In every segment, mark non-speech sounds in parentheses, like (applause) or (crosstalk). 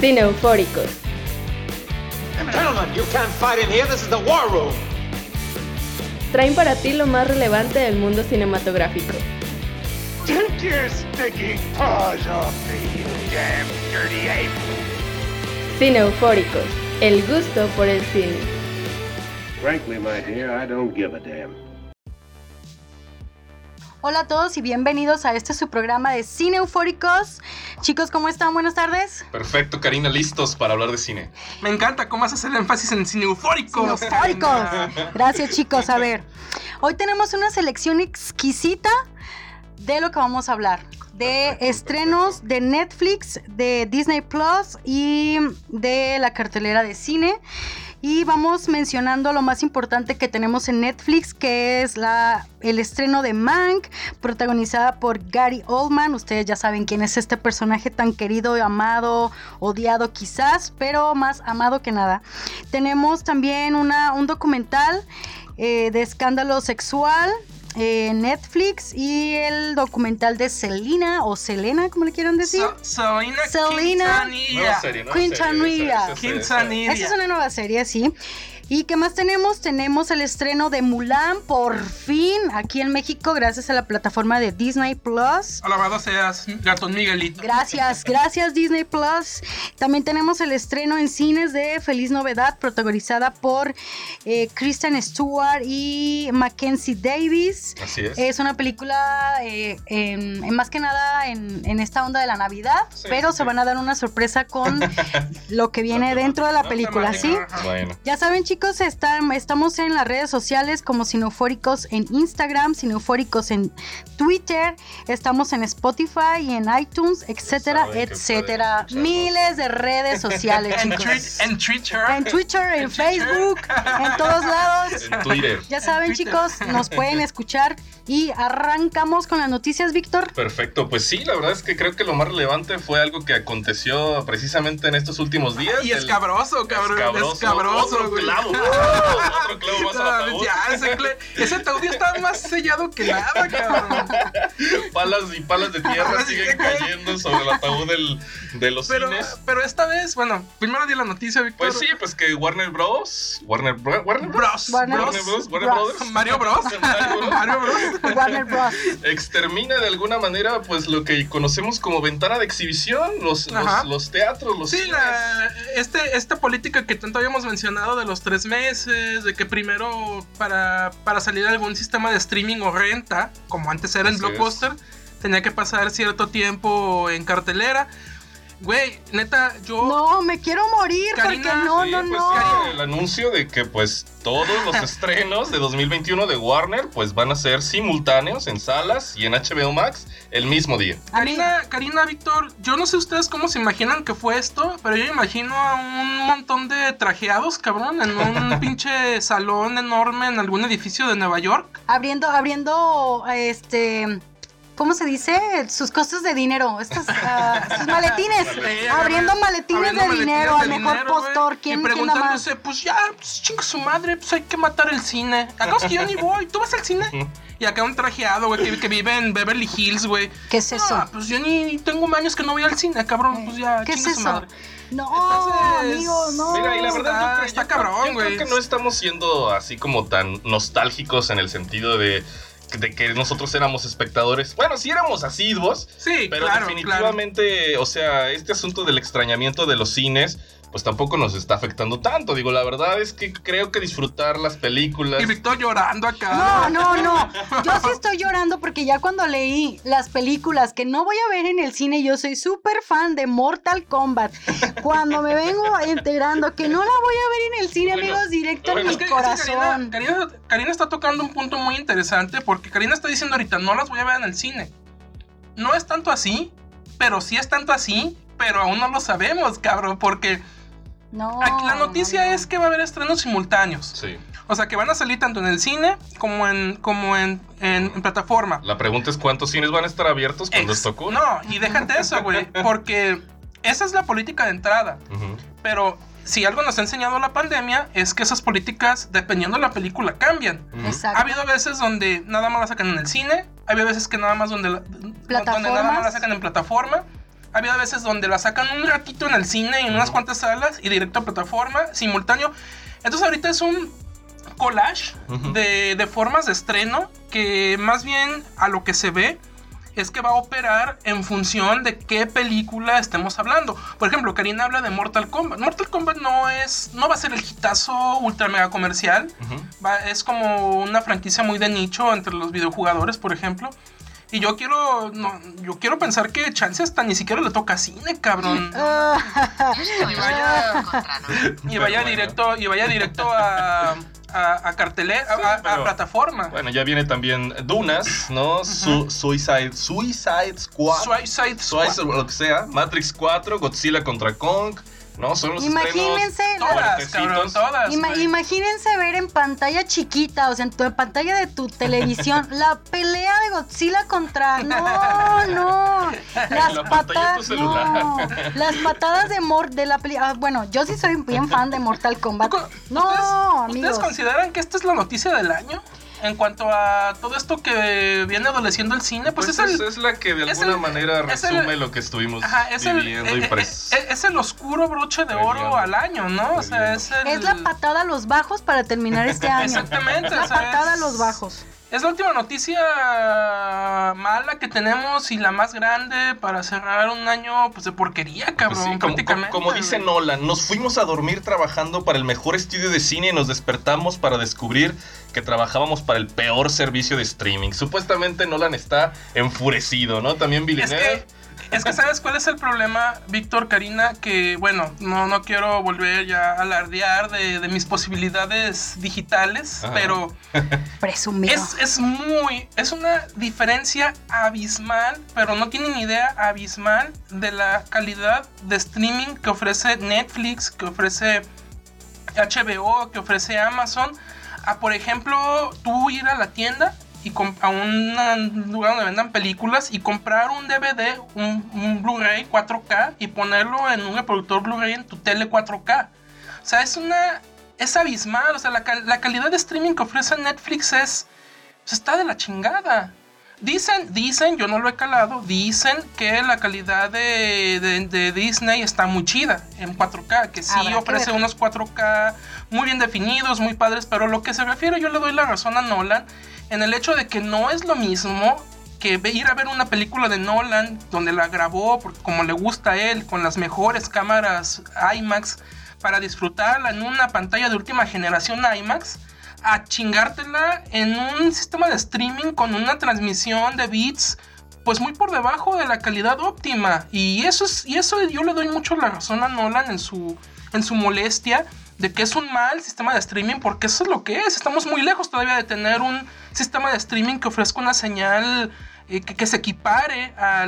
Cine Eufóricos. Gentlemen, you can't fight in here. This is the war room. Traen para ti lo más relevante del mundo cinematográfico. Take your stinking paws off me, you damn dirty ape! Cine Eufóricos. El gusto por el cine. Frankly, my dear, I don't give a damn. Hola a todos y bienvenidos a este su programa de Cine Eufóricos. Chicos, ¿cómo están? Buenas tardes. Perfecto, Karina, listos para hablar de cine. Me encanta cómo haces el énfasis en cine eufórico. Cine Eufóricos. Gracias, chicos. A ver, hoy tenemos una selección exquisita de lo que vamos a hablar. De estrenos de Netflix, de Disney Plus y de la cartelera de cine. Y vamos mencionando lo más importante que tenemos en Netflix, que es la, el estreno de Mank, protagonizada por Gary Oldman. Ustedes ya saben quién es este personaje tan querido, amado, odiado quizás, pero más amado que nada. Tenemos también una, un documental eh, de escándalo sexual eh, Netflix y el documental de Selena o Selena, como le quieran decir. So- Selena Selena. Quintanilla. Quintanilla. Esa- Quintanilla. Esa es una nueva serie, sí. ¿Y qué más tenemos? Tenemos el estreno de Mulan, por fin, aquí en México, gracias a la plataforma de Disney Plus. Alabado seas, gatón Miguelito. Gracias, gracias Disney Plus. También tenemos el estreno en cines de Feliz Novedad, protagonizada por eh, Kristen Stewart y Mackenzie Davis. Así es. Es una película eh, en, en más que nada en, en esta onda de la Navidad, Sí, pero sí, se sí. van a dar una sorpresa con (laughs) lo que viene dentro de la ¿no? película, ¿sí? Bueno. Ya saben chicos, están, estamos en las redes sociales como Cineufóricos en Instagram, Cineufóricos en Twitter, estamos en Spotify y en iTunes, etcétera, saben etcétera. Miles de redes sociales (laughs) En, chicos. tweet- en Twitter. En Twitter, en En Twitter. Facebook, en todos lados. En Twitter. Ya saben Twitter. chicos, nos pueden escuchar y arrancamos con las noticias, Víctor. Perfecto, pues sí, la verdad es que creo que lo más relevante fue algo que aconteció precisamente en estos últimos días. Y El- escabroso, cabrón. Escabroso. Otro clavo más al No, ataúd. ya, ese, ese ataúd ya está más sellado que nada, cabrón. Palas y palas de tierra siguen cayendo sobre el ataúd del- de los Pero, cines. pero esta vez, bueno, primero di la noticia, Víctor. Pues sí, pues que Warner Bros. Warner, Bro- Warner Bros. Bros. Warner Warner Bros. Warner Bros. Mario Bros. (laughs) Mario Bros. Mario Bros. Warner Bros. extermina de alguna manera pues lo que conocemos como ventana de exhibición, los, los teatros, los Sí, cines. la, este, esta política que tanto habíamos mencionado de los tres meses, de que primero para, para salir a algún sistema de streaming o renta, como antes era en Así Blockbuster, tenía que pasar cierto tiempo en cartelera. Güey, neta, yo... No, me quiero morir Karina, porque no, Sí, no, pues, no. el anuncio de que pues todos los (laughs) estrenos de 2021 de Warner pues van a ser simultáneos en salas y en HBO Max el mismo día. Karina, Karina, Víctor, yo no sé ustedes cómo se imaginan que fue esto, pero yo imagino a un montón de trajeados, cabrón, en un (laughs) pinche salón enorme en algún edificio de Nueva York. abriendo, abriendo, este, ¿cómo se dice? Sus cosas de dinero, estas, ah, sus maletines, (laughs) abriendo maletines abriendo de maletines dinero, al mejor dinero, postor, ¿quién, Y quién da más? preguntándose, pues ya, pues chinga su madre, pues hay que matar el cine. Acá es que yo ni voy, ¿tú vas al cine? Y acá un trajeado, güey, que, que vive en Beverly Hills, güey. ¿Qué es eso? Ah, pues yo ni, ni tengo años que no voy al cine, cabrón, pues ya, ¿Qué es su eso? madre. No, Entonces, amigo, no. Mira, y la verdad yo está- creo, está yo creo- cabrón, yo güey. creo que no estamos siendo así como tan nostálgicos en el sentido de de que nosotros éramos espectadores. Bueno, sí éramos asiduos, Sí, Pero claro, definitivamente, o sea, este asunto del extrañamiento de los cines, pues tampoco nos está afectando tanto. Digo, la verdad es que creo que disfrutar las películas. Y Víctor llorando acá. No, no, no. Yo sí estoy llorando porque ya cuando leí las películas que no voy a ver en el cine, yo soy súper fan de Mortal Kombat. Cuando me vengo enterando que no la voy a ver en el cine, Bueno, amigos, directo bueno, en Es mi que- es que corazón. Karina, Karina- Karina está tocando un punto muy interesante porque Karina está diciendo ahorita, no las voy a ver en el cine. No es tanto así, pero sí es tanto así, pero aún no lo sabemos, cabrón, porque No. aquí la noticia no, no. es que va a haber estrenos simultáneos. Sí. O sea, que van a salir tanto en el cine como en, como en, en- en plataforma. La pregunta es cuántos cines van a estar abiertos cuando Ex- esto ocurra. No, y déjate (laughs) eso, güey, porque esa es la política de entrada. Pero si algo nos ha enseñado la pandemia es que esas políticas, dependiendo de la película, cambian. Exacto. Ha habido veces donde nada más la sacan en el cine, ha habido veces que nada más donde, la, donde nada más la sacan en plataforma. Ha habido veces donde la sacan un ratito en el cine, en unas cuantas salas, y directo a plataforma, simultáneo. Entonces ahorita es un collage de, de formas de estreno que más bien a lo que se ve es que va a operar en función de qué película estemos hablando. Por ejemplo, Karina habla de Mortal Kombat. Mortal Kombat no es no va a ser el hitazo ultra mega comercial. Ujú. Va- es como una franquicia muy de nicho entre los videojugadores, por ejemplo. Y yo quiero no, yo quiero pensar que chance hasta ni siquiera le toca cine, cabrón. (laughs) y vaya y vaya bueno. directo y vaya directo a a, a cartelera, a- a- a, pero- plataforma. Bueno, ya viene también Dunas, ¿no? Su- Suicide, Suicide Squad. Suicide Squad. Suicide, lo que sea. Matrix 4, Godzilla contra Kong. ¿No? Son los Imagínense Todas, cabrón, todas. Ima- imagínense ver en pantalla chiquita, o sea, en tu en pantalla de tu televisión, (laughs) la pelea de Godzilla contra. (laughs) No, no. Las La patadas. No. Las patadas de Mor de la pelea. ah, bueno, yo sí soy bien fan de Mortal Kombat. No, ¿Ustedes, amigos. ¿Ustedes consideran que esta es la noticia del año? En cuanto a todo esto que viene adoleciendo el cine, pues, Pues, es es, el. es la que de alguna el- manera es el- resume lo que estuvimos Ajá, es el, viviendo eh, y eh, pres- eh, es el oscuro broche de oro al año, ¿no? O sea, es el. Es la patada a los bajos para terminar este (laughs) año. Exactamente, La o sea, patada a los bajos. Es la última noticia mala que tenemos y la más grande para cerrar un año pues de porquería, Pues cabrón, sí, como, prácticamente. como- como dice. Nolan, nos fuimos a dormir trabajando para el mejor estudio de cine y nos despertamos para descubrir que trabajábamos para el peor servicio de streaming. Supuestamente Nolan está enfurecido, ¿no? También Es Villeneuve. que, es que sabes cuál es el problema, Víctor, Karina, que bueno, no, no quiero volver ya a alardear de, de mis posibilidades digitales, Ajá. pero (laughs) Presumido. es, es muy, es una diferencia abismal, pero no tienen idea abismal de la calidad de streaming que ofrece Netflix, que ofrece HBO, que ofrece Amazon, a por ejemplo tú ir a la tienda y a un lugar donde vendan películas y comprar un DVD, un, un Blu-ray 4K y ponerlo en un reproductor Blu-ray en tu tele 4K. O sea, es una... Es abismal, o sea, la, cal- la calidad de streaming que ofrece Netflix es... pues, está de la chingada. Dicen, dicen, yo no lo he calado, dicen que la calidad de, de- de Disney está muy chida en 4K, que sí Habrá ofrece unos 4K muy bien definidos, muy padres, pero lo que se refiere yo le doy la razón a Nolan en el hecho de que no es lo mismo que ir a ver una película de Nolan donde la grabó como le gusta a él, con las mejores cámaras IMAX, para disfrutarla en una pantalla de última generación IMAX, a chingártela en un sistema de streaming con una transmisión de bits pues muy por debajo de la calidad óptima. Y eso es y eso yo le doy mucho la razón a Nolan en su en su molestia de que es un mal sistema de streaming porque eso es lo que es. Estamos muy lejos todavía de tener un sistema de streaming que ofrezca una señal eh, que, que se equipare a-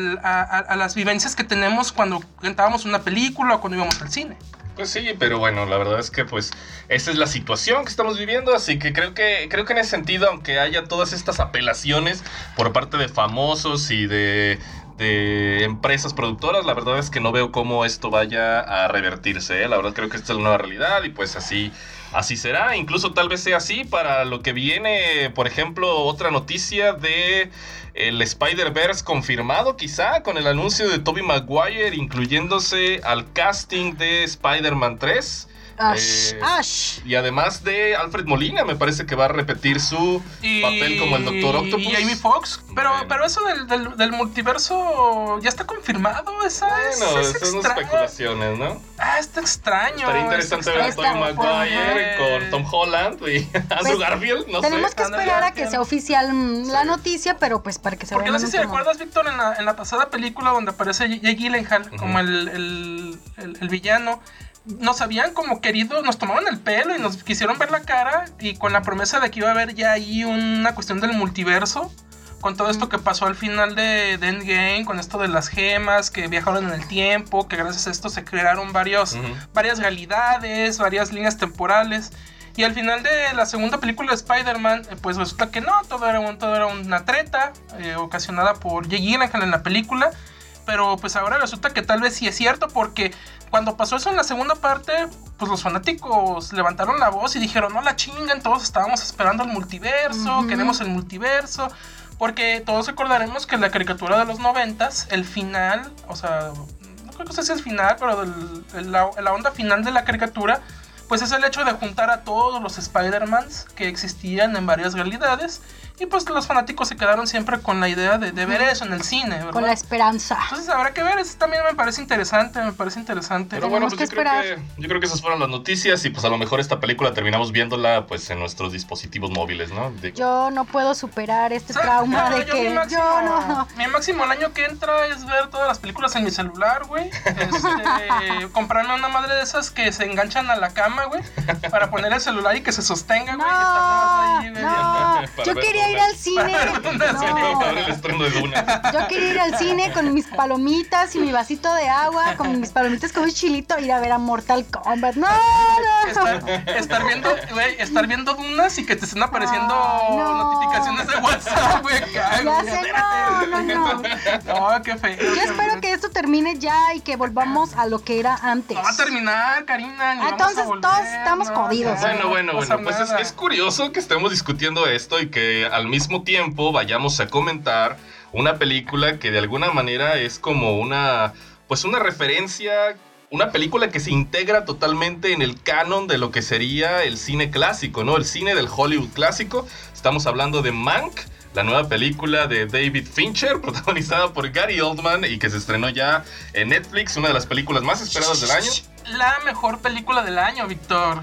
a las vivencias que tenemos cuando rentábamos una película o cuando íbamos al cine. Pues sí, pero bueno, la verdad es que pues esa es la situación que estamos viviendo, así que creo que creo que en ese sentido, aunque haya todas estas apelaciones por parte de famosos y de, de empresas productoras, la verdad es que no veo cómo esto vaya a revertirse, ¿eh? la verdad creo que esta es la nueva realidad y pues así así será, incluso tal vez sea así para lo que viene, por ejemplo, otra noticia de el Spider-Verse confirmado quizá con el anuncio de Tobey Maguire incluyéndose al casting de Spider-Man 3. Ash, Eh, Ash. Y además de Alfred Molina, me parece que va a repetir su y, papel como el Doctor Octopus. y Amy Fox. Pero, Bueno. pero eso del, del, del multiverso ya está confirmado. Esa es, Bueno, es esas son especulaciones, ¿no? Ah, está extraño. Estaría interesante ver a Tobey Maguire pues, con Tom Holland y (laughs) Andrew Garfield, no Tenemos sé. que esperar a Garfield. que sea oficial mm, la Sí. noticia, pero pues para que se Porque no sé si recuerdas, Víctor, en la, en la pasada película donde aparece Jake Gyllenhaal Ujú. como el, el, el- el villano. Nos habían como querido, nos tomaron el pelo y nos quisieron ver la cara y con la promesa de que iba a haber ya ahí una cuestión del multiverso. Con todo esto que pasó al final de, de Endgame, con esto de las gemas que viajaron en el tiempo, que gracias a esto se crearon varios, varias realidades, varias líneas temporales. Y al final de la segunda película de Spider-Man, eh, pues resulta que no, todo era, un- todo era una treta eh, ocasionada por Jake Gyllenhaal en la película. Pero pues ahora resulta que tal vez sí es cierto porque cuando pasó eso en la segunda parte, pues los fanáticos levantaron la voz y dijeron, no la chingan, todos estábamos esperando el multiverso, Ujú. queremos el multiverso. Porque todos recordaremos que en la caricatura de los noventas, el final, o sea, creo que es el final, pero del- el- la, la onda final de la caricatura, pues es el hecho de juntar a todos los Spider-Mans que existían en varias realidades. Y pues los fanáticos se quedaron siempre con la idea de, de ver eso en el cine, ¿verdad? Con la esperanza. Entonces habrá que ver, eso también me parece interesante, me parece interesante. Pero bueno, pues que yo creo, que, yo creo que esas fueron las noticias y pues a lo mejor esta película terminamos viéndola pues en nuestros dispositivos móviles, ¿no? De- Yo no puedo superar este trauma no, de yo que mi máximo, yo no. Mi máximo el año que entra es ver todas las películas en mi celular, güey. Este, (laughs) comprarme una madre de esas que se enganchan a la cama, güey. Para poner el celular y que se sostenga, güey. ahí, No, güey. (laughs) Para Yo ver quería ir al cine. No. Yo quería ir al cine con mis palomitas y mi vasito de agua, con mis palomitas con un chilito, ir a ver a Mortal Kombat. No, no. Estar, estar viendo, güey, estar viendo dunas y que te estén apareciendo Ay, no. notificaciones de WhatsApp, güey. Ya sé, no, no, no. No, qué feo. Yo espero que esto termine ya y que volvamos a lo que era antes. No va a terminar, Karina. ni Ah, vamos a entonces todos estamos jodidos. Bueno, no bueno, bueno, pues es curioso que estemos discutiendo esto y que al mismo tiempo vayamos a comentar una película que de alguna manera es como una, pues una referencia, una película que se integra totalmente en el canon de lo que sería el cine clásico, ¿no? El cine del Hollywood clásico. Estamos hablando de Mank. La nueva película de David Fincher, (laughs) protagonizada por Gary Oldman y que se estrenó ya en Netflix, una de las películas más esperadas del año. La mejor película del año, Víctor.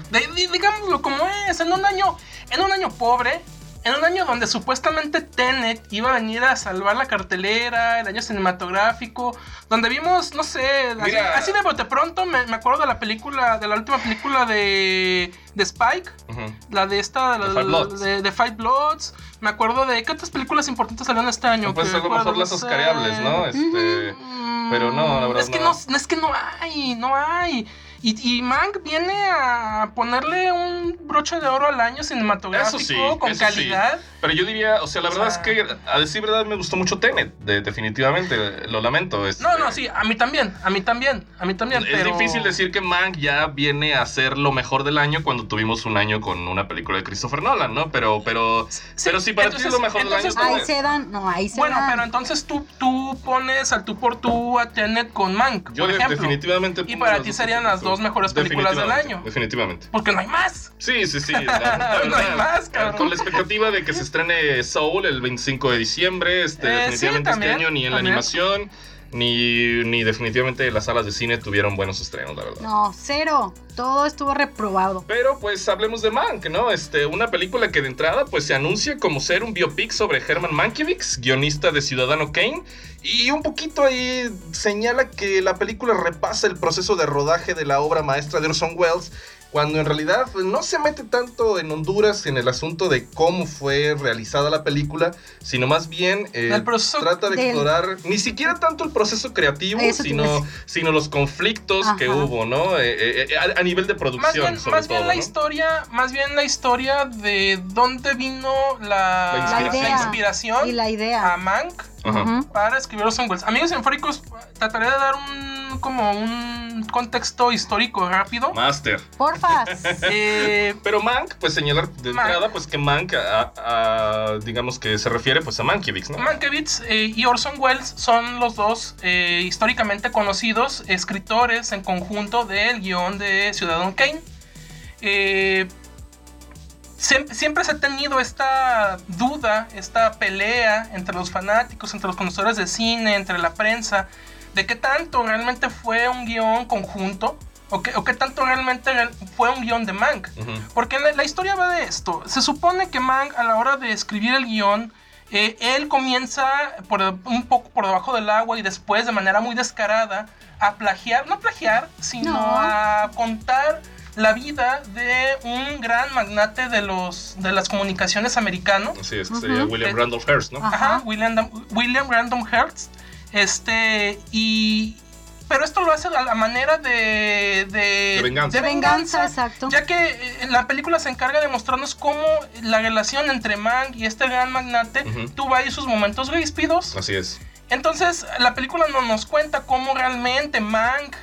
Digámoslo como es, en un año, en un año pobre, en un año donde supuestamente Tenet iba a venir a salvar la cartelera, el año cinematográfico, donde vimos, no sé, así, Mira. así de bote pronto, me, me acuerdo de la película, de la última película de, de Spike, la de esta, la, The Five Bloods. de, de Five Bloods. Me acuerdo de qué otras películas importantes salieron este año. Pues que a lo mejor las no oscareables, ¿no? Este, Pero no, la verdad Es que no. no. es que no hay, no hay. Y, y Mank viene a ponerle un broche de oro al año cinematográfico Eso sí, con eso sí. calidad. Pero yo diría, o sea, la O verdad sea- es que, a decir verdad, me gustó mucho Tenet, de- definitivamente, lo lamento. este, No, no, sí, a mí también, a mí también, a mí también. Es pero- difícil decir que Mank ya viene a ser lo mejor del año cuando tuvimos un año con una película de Christopher Nolan, ¿no? Pero, pero, pero sí, para ti es lo mejor del año. Ahí se dan, no, ahí se Bueno, dan. pero entonces tú, tú pones al tú por tú a Tenet con Mank, Yo por de- ejemplo. definitivamente. Y para ti serían las dos mejores películas del año. Definitivamente. Porque no hay más. Sí, sí, sí. la- (laughs) la No hay más, cabrón. Con la expectativa de que se estrene Soul el 25 de diciembre, este, Eh, sí, definitivamente también, este año ni en la animación, ni, ni definitivamente las salas de cine tuvieron buenos estrenos, la verdad. No, cero. Todo estuvo reprobado. Pero pues hablemos de Mank, ¿no? Este, una película que de entrada pues se anuncia como ser un biopic sobre Herman Mankiewicz, guionista de Ciudadano Kane, y un poquito ahí señala que la película repasa el proceso de rodaje de la obra maestra de Orson Welles, cuando en realidad pues, no se mete tanto en Honduras en el asunto de cómo fue realizada la película, sino más bien eh, trata de del- explorar ni siquiera tanto el proceso creativo, Eso a sino, sino los conflictos que hubo, ¿no? Eh, eh, a, a nivel de Más producción, bien, sobre más bien todo, la ¿no? historia, más bien la historia de dónde vino la, La La idea. inspiración Y la a idea. Mank Ajá. Para escribir Orson Welles. Amigos enfóricos, trataré de dar un como un contexto histórico rápido. Master. Porfa. (laughs) Eh, Pero Mank, pues señalar de Mank. entrada, pues que Mank, a- a- digamos que se refiere pues a Mankiewicz, ¿no? Mankiewicz eh, y Orson Welles son los dos eh, históricamente conocidos escritores en conjunto del guion de Ciudadano Kane. Eh, siem- siempre se ha tenido esta duda, esta pelea entre los fanáticos, entre los conocedores de cine, entre la prensa, de qué tanto realmente fue un guion conjunto o qué, o qué tanto realmente real- fue un guion de Mank. Ujú. Porque la, la historia va de esto. Se supone que Mank a la hora de escribir el guion, eh, él comienza por, un poco por debajo del agua y después de manera muy descarada a plagiar, no plagiar, sino No. a contar la vida de un gran magnate de, los, de las comunicaciones americano. Así es, que sería William Randolph Hearst, ¿no? Ajá. William, William Random Hearst. Este, y. Pero esto lo hace a la manera de. De, De venganza. De venganza, exacto. Ya que eh, la película se encarga de mostrarnos cómo la relación entre Mank y este gran magnate tuvo ahí sus momentos ríspidos. Así es. Entonces, la película no nos cuenta cómo realmente Mank.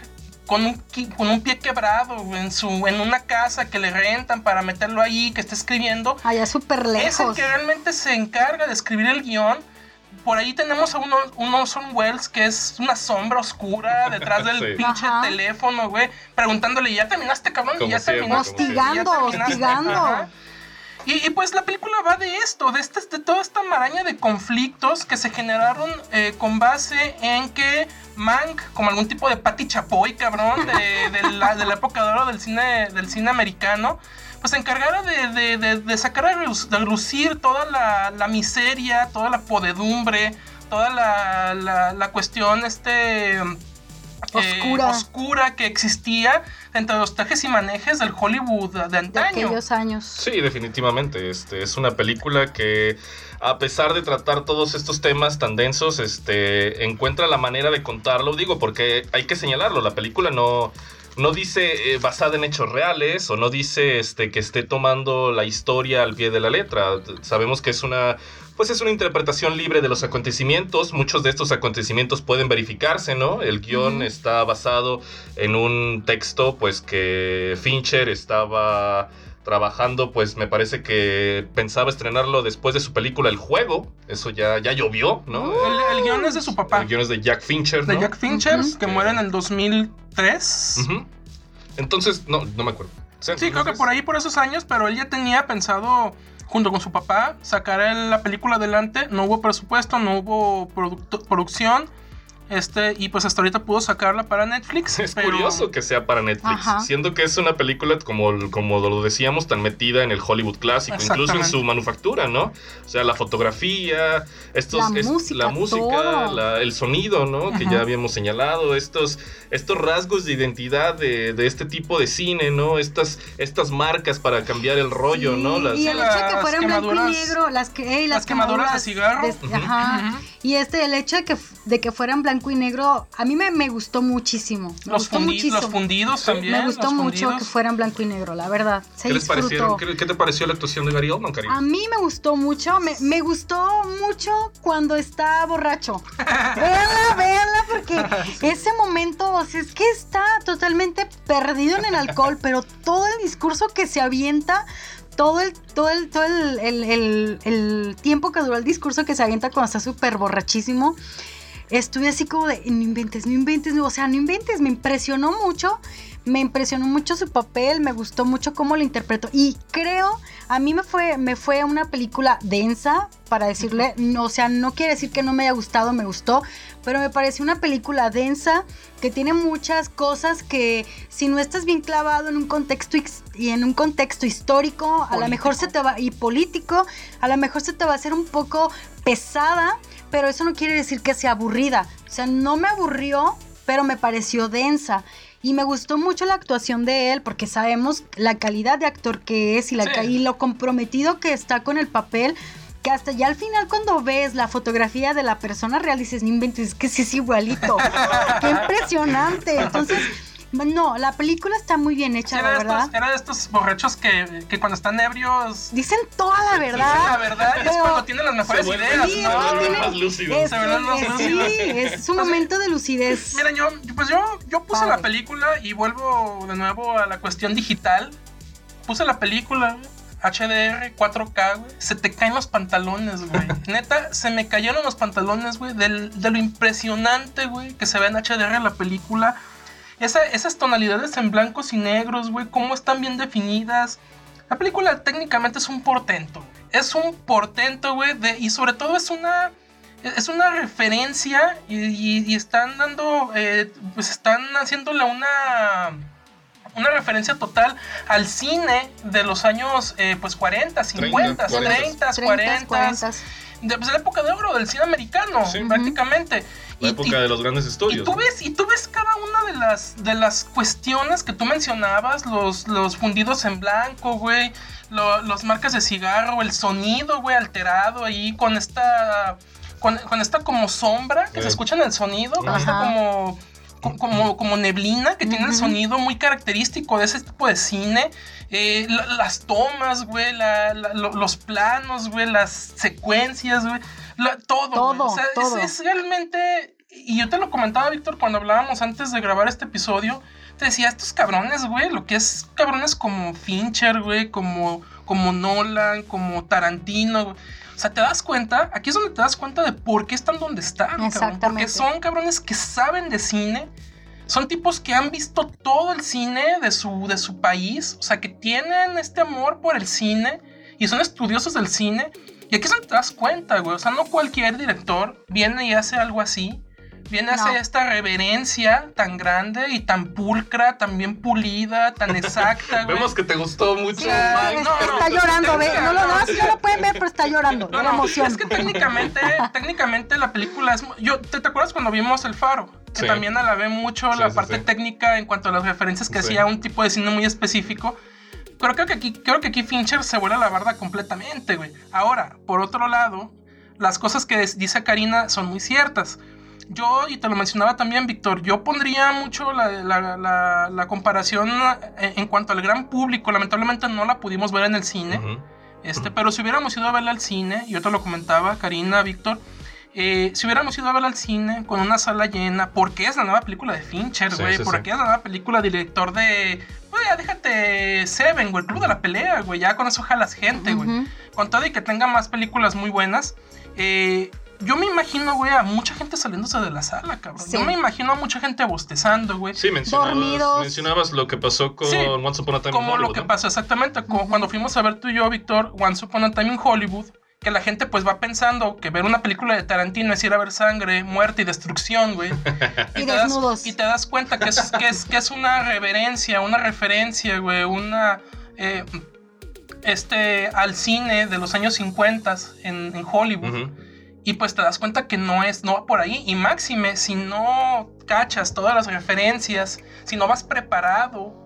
Con un, con un pie quebrado en, su, en una casa que le rentan para meterlo ahí, que está escribiendo, Allá súper es el lejos. que realmente se encarga de escribir el guion por ahí tenemos a uno, un Orson Welles que es una sombra oscura (laughs) detrás del Sí. pinche Ajá. teléfono, güey, preguntándole, ¿ya terminaste, cabrón? Como ¿Ya siempre, terminaste? Hostigando, ¿Ya terminaste?" hostigando. Ajá. Y, pues la película va de esto, de, este, de toda esta maraña de conflictos que se generaron eh, con base en que Mank, como algún tipo de Patti Chapoy, cabrón, de, de la, época de oro del cine, del cine americano, pues se encargara de, sacar a lucir toda la, la miseria, toda la podedumbre, toda la- la cuestión este, eh, Oscura. que existía entre los trajes y manejes del Hollywood de De antaño. aquellos años. Sí, definitivamente. Este, es una película que, a pesar de tratar todos estos temas tan densos, este, encuentra la manera de contarlo. Digo, porque hay que señalarlo, la película no, no dice eh, basada en hechos reales o no dice este, que esté tomando la historia al pie de la letra. Sabemos que es una... Pues es una interpretación libre de los acontecimientos. Muchos de estos acontecimientos pueden verificarse, ¿no? El guion está basado en un texto, pues que Fincher estaba trabajando, pues me parece que pensaba estrenarlo después de su película El Juego. Eso ya, ya llovió, ¿no? El, el guion es de su papá, El guion es de Jack Fincher, de ¿no? Jack Fincher, que muere en el 2003. Ujú. Entonces, no, no me acuerdo. Sí, creo que por ahí, por esos años, pero él ya tenía pensado, junto con su papá, sacar el- la película adelante. No hubo presupuesto, no hubo producción. Este, y pues hasta ahorita pudo sacarla para Netflix. Es pero- curioso que sea para Netflix, Ajá. siendo que es una película como, como lo decíamos, tan metida en el Hollywood clásico, incluso en su manufactura, ¿no? O sea, la fotografía, estos, La es- música, la música, todo. la- el sonido, ¿no? Que ya habíamos señalado, estos, estos rasgos de identidad de, de este tipo de cine, ¿no? Estas, estas marcas para cambiar el rollo, Sí, ¿no? Las- y el hecho de que Las fuera en blanco y negro, las, que, las, las quemaduras de cigarro. de- ajá. Ujú. Y este, el hecho de que, de que fuera en blanco y negro, a mí me, me gustó muchísimo. Me Los, gustó fundi- muchísimo. los fundidos también. me gustó mucho fundidos. que fuera en blanco y negro, la verdad. Se ¿Qué les parecieron? ¿Qué, qué te pareció la actuación de Gary Oldman, Karim? A mí me gustó mucho, me, me gustó mucho cuando está borracho. (laughs) véanla, véanla, porque ese momento, o sea, es que está totalmente perdido en el alcohol, pero todo el discurso que se avienta, todo el, todo el, todo el, el- el- el tiempo que duró el discurso que se avienta cuando está súper borrachísimo, estuve así como de, no inventes, no inventes, no", o sea, no inventes, me impresionó mucho, me impresionó mucho su papel, me gustó mucho cómo lo interpretó y creo, a mí me fue, me fue una película densa, para decirle, no, o sea, no quiere decir que no me haya gustado, me gustó, pero me pareció una película densa que tiene muchas cosas que si no estás bien clavado en un contexto ex- y en un contexto histórico, a lo mejor se te va y político, a lo mejor se te va a hacer un poco pesada, pero eso no quiere decir que sea aburrida. O sea, no me aburrió, pero me pareció densa. Y me gustó mucho la actuación de él porque sabemos la calidad de actor que es y, la, Sí. ca- y lo comprometido que está con el papel. Que hasta ya al final cuando ves la fotografía de la persona real dices, no inventes, es que sí es igualito. (laughs) Qué impresionante. Entonces, no, la película está muy bien Sí, hecha, era, la verdad. estos, era de estos borrachos que, que cuando están ebrios Dicen toda la verdad. dicen la verdad y es cuando tienen las mejores ideas. Sí, ¿no? no, vuelven tiene- más lúcidos. es- Se vuelven más es- lúcidos. Sí, es un momento de lucidez. Mira, yo, pues yo, yo puse la película y vuelvo de nuevo a la cuestión digital. Puse la película, HDR, 4K, güey. Se te caen los pantalones, güey. (laughs) Neta, se me cayeron los pantalones, güey, de lo impresionante, güey, que se ve en HDR en la película. Esa- esas tonalidades en blancos y negros, güey, cómo están bien definidas. La película técnicamente es un portento. Es un portento, güey, y sobre todo es una es una referencia y, y- y están dando, eh, pues están haciéndole una una referencia total al cine de los años eh, pues 40, 50, 30, 40. 40, 40. De pues, la época de oro del cine americano, Sí. prácticamente. La Y- época y- de los grandes y estudios. tú ¿no? ves, y tú ves cada una de las, de las cuestiones que tú mencionabas, los, los fundidos en blanco, güey, lo- los marcas de cigarro, el sonido, güey, alterado ahí con esta, con, con esta como sombra que Eh. se escucha en el sonido, con esta como, co- como, como neblina que tiene el sonido muy característico de ese tipo de cine. Eh, la- las tomas, güey, la- la- lo- los planos, güey, las secuencias, güey, todo. Todo, O sea, todo. es realmente, y yo te lo comentaba, Víctor, cuando hablábamos antes de grabar este episodio, te decía, estos cabrones, güey, lo que es cabrones como Fincher, güey, como, como Nolan, como Tarantino, güey. O sea, te das cuenta, aquí es donde te das cuenta de por qué están donde están, cabrón. Porque Exactamente. son cabrones que saben de cine, son tipos que han visto todo el cine de su, de su país, o sea, que tienen este amor por el cine y son estudiosos del cine. Y aquí es donde te das cuenta, güey. O sea, no cualquier director viene y hace algo así. Viene a No. hacer esta reverencia tan grande y tan pulcra, tan bien pulida, tan exacta, (laughs) güey. Vemos que te gustó mucho. Sí, Mike. no, está no, llorando, ve. No lo, no, no, sí, no lo pueden ver, pero está llorando No, la emoción. es que técnicamente, técnicamente la película es... Yo, ¿te, te acuerdas cuando vimos El Faro? Que Sí. también alabé mucho Sí, la sí, parte sí. técnica en cuanto a las referencias que Sí. hacía un tipo de cine muy específico. Pero creo que aquí, creo que aquí Fincher se vuela la barda completamente, güey. Ahora, por otro lado, las cosas que dice Karina son muy ciertas. Yo, y te lo mencionaba también, Víctor, yo pondría mucho la, la- la- la comparación en, en cuanto al gran público. Lamentablemente no la pudimos ver en el cine. Este, pero si hubiéramos ido a verla al cine, yo te lo comentaba, Karina, Víctor, eh, si hubiéramos ido a verla al cine con una sala llena, porque es la nueva película de Fincher, güey, sí, porque sí. es la nueva película director de, güey, ya déjate Seven, güey, el club de la pelea, güey, ya con eso jalas gente, güey. Con todo y que tenga más películas muy buenas, eh, yo me imagino, güey, a mucha gente saliéndose de la sala, cabrón. Sí. Yo me imagino a mucha gente bostezando, güey. Sí, mencionabas, Dormidos. mencionabas lo que pasó con Sí, Once Upon a Time in Como lo Hollywood, que ¿no? pasó exactamente, como cuando fuimos a ver tú y yo, Víctor, Once Upon a Time in Hollywood, que la gente pues va pensando que ver una película de Tarantino es ir a ver sangre, muerte y destrucción, güey. (laughs) Y te das, desnudos. y te das cuenta que es, que es, que es una reverencia, una referencia, güey, una... eh, este, al cine de los años 50 en, en Hollywood. Ujú. Y pues te das cuenta que no es, no va por ahí. Y máxime, si no cachas todas las referencias, si no vas preparado,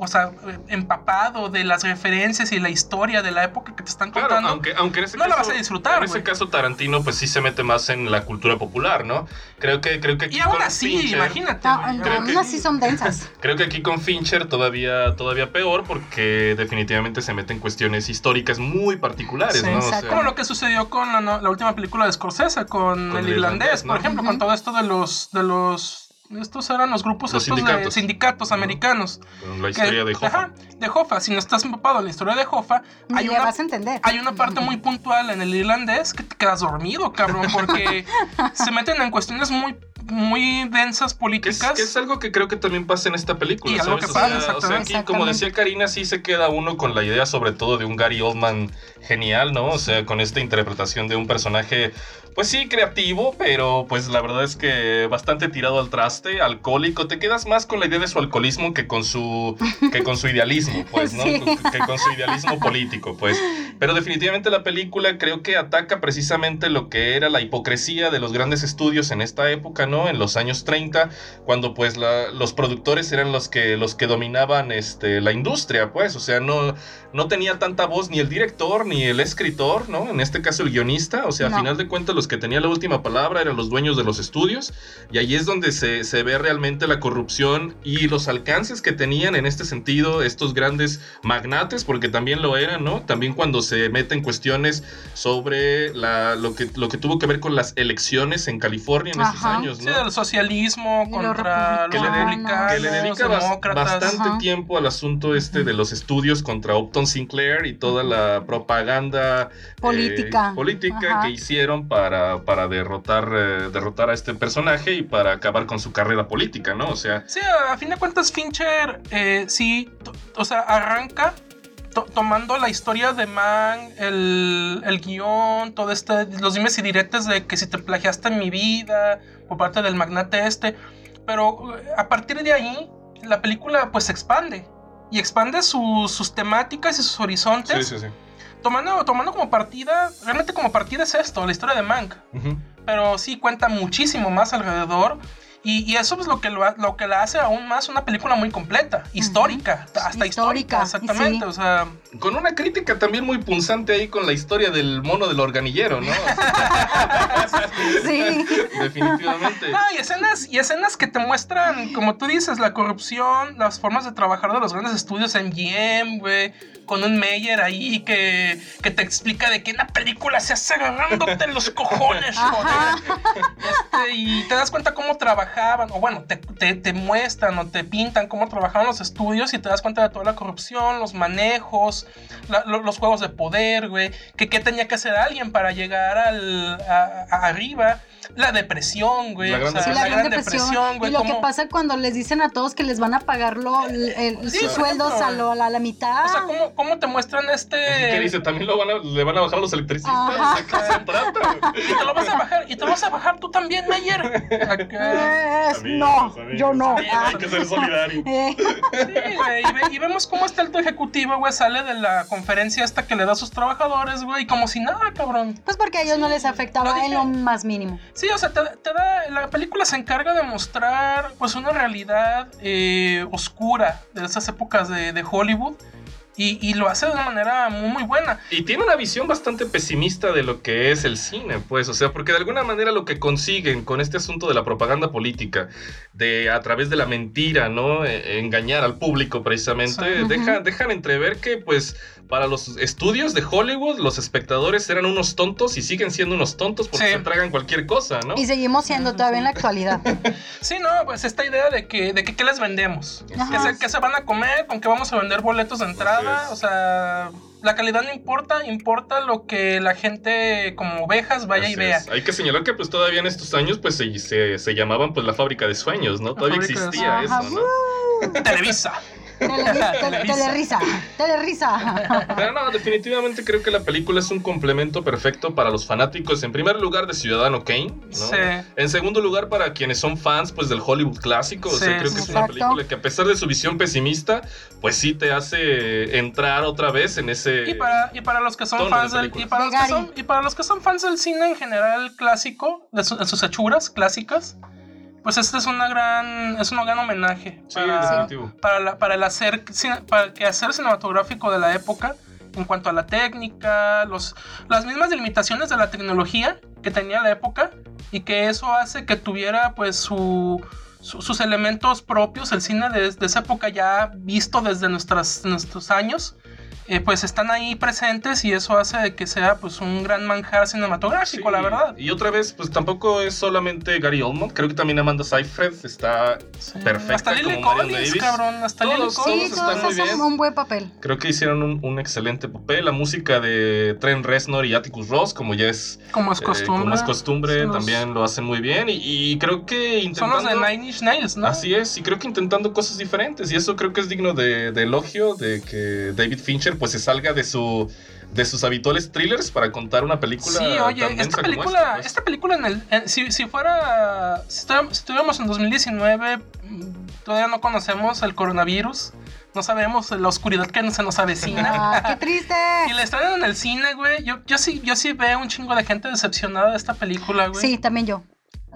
o sea, eh, empapado de las referencias y la historia de la época que te están Claro, contando. aunque, aunque en ese no la caso, vas a disfrutar, En ese caso Tarantino pues sí se mete más en la cultura popular, ¿no? Creo que creo que aquí y aún con así, Fincher- imagínate. No, creo aún que- así son densas. (laughs) Creo que aquí con Fincher todavía todavía peor porque definitivamente se mete en cuestiones históricas muy particulares, Sí, ¿no? O sea, Como lo que sucedió con la, no- la última película de Scorsese, con, Con el el irlandés, irlandés, ¿no? por ejemplo, con todo esto de los, de los, estos eran los grupos Los estos de sindicatos. sindicatos americanos. con la que- historia de Hoffa. Ajá, de Hoffa. Si no estás empapado en la historia de Hoffa, Ni hay una, vas a entender. hay una parte muy (laughs) puntual en el irlandés que te quedas dormido, cabrón, porque (laughs) se meten en cuestiones muy, muy densas Que es, políticas. que es algo que creo que también pasa en esta película. Y algo que O pasa, sea, o sea, exactamente. aquí, como decía Karina, sí se queda uno con la idea, sobre todo, de un Gary Oldman genial, ¿no? O sea, con esta interpretación de un personaje, pues sí, creativo, pero pues la verdad es que bastante tirado al traste, alcohólico. Te quedas más con la idea de su alcoholismo que con su, que con su idealismo, pues, ¿no? (laughs) Sí. Que con su idealismo político, pues. Pero definitivamente la película creo que ataca precisamente lo que era la hipocresía de los grandes estudios en esta época, ¿no? En los años 30, cuando pues la- los productores eran los que, los que dominaban este, la industria, pues. O sea, no, no tenía tanta voz ni el director ni el escritor, ¿no? En este caso el guionista. O sea, No. a final de cuentas los que tenían la última palabra eran los dueños de los estudios. Y ahí es donde se, se ve realmente la corrupción y los alcances que tenían en este sentido estos grandes magnates, porque también lo eran, ¿no? También cuando se meten cuestiones sobre la, lo, que, lo que tuvo que ver con las elecciones en California en estos Ajá. años, Sí, ¿no? del socialismo Y los contra los Que le, republicanos. que le dedica bas- bastante Ajá. tiempo al asunto este de los estudios contra Upton Sinclair y toda la propaganda eh, Política. política Ajá. que hicieron para, para derrotar, eh, derrotar a este personaje y para acabar con su carrera política, ¿no? O sea, Sí, a fin de cuentas Fincher eh, sí, o sea, arranca to- tomando la historia de Mann, el, el guion, todo este, los dimes y diretes de que si te plagiaste en mi vida por parte del magnate este, pero eh, a partir de ahí la película pues se expande y expande sus temáticas y sus horizontes, sí, sí, sí. Tomando, tomando como partida, realmente como partida es esto, la historia de Mank pero sí cuenta muchísimo más alrededor. Y, y eso es lo que, lo, lo que la hace aún más una película muy completa, histórica, hasta histórica, Histórica, exactamente. sí. O sea, Con una crítica también muy punzante ahí con la historia del mono del organillero, ¿no? (laughs) Sí. Definitivamente. no, y escenas, y escenas que te muestran, como tú dices, la corrupción, las formas de trabajar de los grandes estudios en GM, güey, con un Meyer ahí que, que te explica de que una película se hace agarrándote los cojones, joder. Este, y te das cuenta cómo trabajar trabajaban, o bueno, te, te- muestran o te pintan cómo trabajaban los estudios y te das cuenta de toda la corrupción, los manejos, los juegos de poder, güey, que qué tenía que hacer alguien para llegar al, a- arriba, la depresión, güey, La o gran sea, Sí, la gran depresión. güey, y lo cómo- que pasa cuando les dicen a todos que les van a pagar lo, el- el- Sí, sus sueldos ejemplo, a, lo- a la, a la mitad. O sea, ¿cómo, cómo te muestran este... ¿Qué dice? También lo van a, le van a bajar a los electricistas. (laughs) Y te lo vas a bajar, y te lo vas a bajar tú también, Meyer. No, yo no. Hay Ah. que ser solidario. (laughs) Eh, Sí, güey, y, ve- y vemos cómo este alto ejecutivo, güey, sale de la conferencia esta que le da a sus trabajadores, güey, como si nada, cabrón. pues porque a ellos no les lo afectaba dije. en lo más mínimo. Sí, o sea, te, te da, la película se encarga de mostrar, pues, una realidad eh, oscura de esas épocas de, de Hollywood. Y, y lo hace de una manera muy, muy buena. Y tiene una visión bastante pesimista de lo que es el cine, pues, o sea, porque de alguna manera lo que consiguen con este asunto de la propaganda política, de a través de la mentira, ¿no? Eh, engañar al público precisamente, Sí. dejan, dejan entrever que, pues, para los estudios de Hollywood, los espectadores eran unos tontos y siguen siendo unos tontos porque Sí. se tragan cualquier cosa, ¿no? Y seguimos siendo todavía en la actualidad. (laughs) Sí, no, pues esta idea de que, de que ¿qué les vendemos? ¿Qué se, qué se van a comer? ¿Con qué vamos a vender boletos de entrada? O sea, la calidad no importa, importa lo que la gente como ovejas vaya Así y vea. es. Hay que señalar que pues todavía en estos años pues se, se, se llamaban pues la fábrica de sueños, ¿no? Todavía existía eso, ¿no? Televisa. Telerisa, telerisa. Pero no, definitivamente creo que la película es un complemento perfecto para los fanáticos, en primer lugar de Ciudadano Kane, ¿no? Sí. En segundo lugar para quienes son fans pues del Hollywood clásico, o sea, Sí, creo que sí, es una película que a pesar de su visión pesimista, pues sí te hace entrar otra vez en ese Y para, y para los que son de fans del, y para los que son, y para los que son fans del cine en general clásico, de, su- de sus hechuras clásicas, pues este es una gran, es un gran homenaje Sí, para, para, la- para el hacer, para el quehacer cinematográfico de la época en cuanto a la técnica, los, las mismas limitaciones de la tecnología que tenía la época y que eso hace que tuviera pues su, su- sus elementos propios, el cine de, de esa época ya visto desde nuestras, nuestros años. Eh, pues están ahí presentes y eso hace de que sea pues un gran manjar cinematográfico, Sí, la verdad. Y otra vez, pues tampoco es solamente Gary Oldman, creo que también Amanda Seyfried está Sí. perfecta Hasta Lily Collins, Davis. cabrón, hasta Lily Todos, Collins. Sí, están todos muy hacen bien. un buen papel. Creo que hicieron un, un excelente papel. La música de Trent Reznor y Atticus Ross, como ya es, Como es eh, costumbre. como es costumbre, Son los- también lo hacen muy bien. Y, y creo que Son intentando... los de Nine Inch Nails, ¿no? Así es, y creo que intentando cosas diferentes. Y eso creo que es digno de, de elogio, de que David Fincher pues se salga de su de sus habituales thrillers para contar una película. Sí, oye, tan esta película, esta, pues. esta película en el, en- si, si fuera, si estuviéramos, si estuviéramos en 2019, mm, todavía no conocemos el coronavirus, no sabemos la oscuridad que se nos avecina. (laughs) Ah, ¡Qué triste! Y la estrenan en el cine, güey. Yo, yo sí, yo sí veo un chingo de gente decepcionada de esta película, güey. Sí, también yo.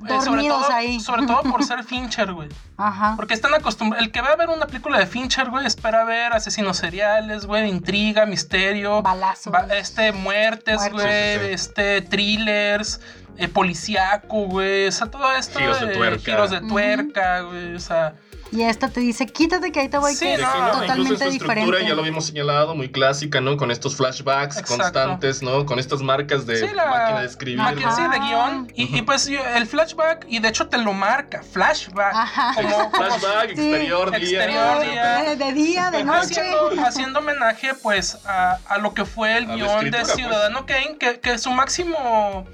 Eh, sobre todo, ahí. Sobre todo por (laughs) ser Fincher, güey. Ajá. Porque están acostumbrados. El que va a ver una película de Fincher, güey, espera ver asesinos seriales, güey, intriga, misterio. Balazos. ba- este, muertes, güey, Sí, sí, sí. este, thrillers, eh, policíaco, güey. O sea, todo esto. Giros de eh, tuerca. giros de tuerca, güey. O sea. Y esta te dice, quítate que ahí te voy Sí, que no, no, totalmente su estructura diferente. ya lo habíamos señalado, muy clásica, ¿no? Con estos flashbacks Exacto. constantes, ¿no? Con estas marcas de Sí, la máquina de escribir. máquina, ¿no? sí, de guion. Y, y, pues el flashback, y de hecho te lo marca, flashback. Ajá. Como, Flashback, Sí. exterior, día. Exterior, día. De, de día, de noche. haciendo, haciendo homenaje pues a, a lo que fue el A guion de pues. Ciudadano Kane, que, que su máximo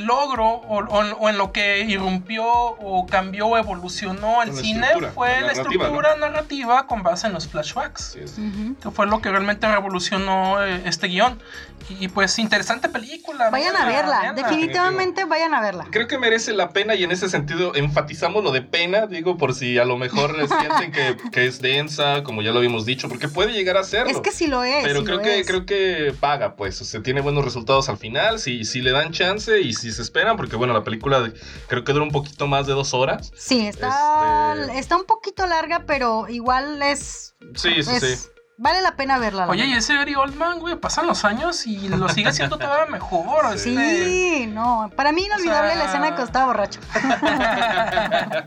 logro o, o- o en lo que irrumpió o cambió o evolucionó el cine fue la la, narrativa, estructura narrativa con base en los flashbacks. Es. Ujú. Que fue lo que realmente revolucionó eh, este guion. Y, y, pues interesante película. Vayan a véanla, verla, definitivamente vayan a verla. Creo que merece la pena y en ese sentido enfatizamos lo de pena, digo, por si a lo mejor (laughs) sienten que, que es densa, como ya lo habíamos dicho, porque puede llegar a serlo. Es que sí lo es. Pero sí creo lo que, es. creo que paga, pues. O sea, tiene buenos resultados al final. Si, si le dan chance y si se esperan, porque bueno, la película de- creo que dura un poquito más de dos horas. Sí, está, Este- está un poquito larga, pero igual es. Sí, sí, es- sí. Vale la pena verla. la Oye, y ese Gary Oldman, güey, pasan los años y lo sigue siendo todavía mejor. Sí. este- no. Para mí inolvidable O sea- la escena que estaba borracho. (laughs)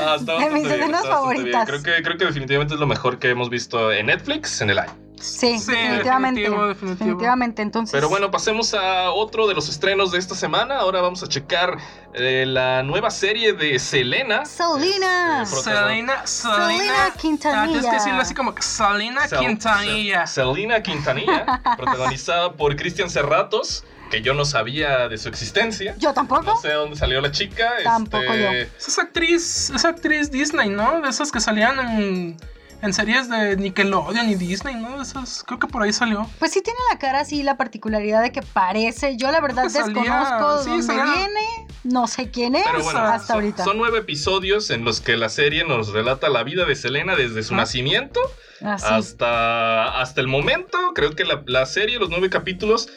Ah, De mis escenas favoritas. Creo que, creo que definitivamente es lo mejor que hemos visto en Netflix en el año. Sí, Sí, definitivamente. definitivo, definitivo. Definitivamente, entonces. Pero bueno, pasemos a otro de los estrenos de esta semana. Ahora vamos a checar eh, la nueva serie de Selena. Selena. Este, Selena, Selena. Selena Quintanilla. Ah, tienes que decirlo así como Selena Sel- Quintanilla. Se- Selena Quintanilla, (laughs) protagonizada por Cristian Serratos, que yo no sabía de su existencia. Yo tampoco. No sé de dónde salió la chica. Tampoco este, Esa es actriz, esa actriz Disney, ¿no? De esas que salían en, en series de Nickelodeon y Disney, ¿no? Esas, creo que por ahí salió. Pues sí tiene la cara así, la particularidad de que parece. Yo la verdad salía- desconozco de sí, dónde salía- viene. No sé quién es Pero bueno, hasta son, ahorita. son nueve episodios en los que la serie nos relata la vida de Selena desde su Ah. nacimiento Así. hasta, hasta el momento. Creo que la, la serie, los nueve capítulos,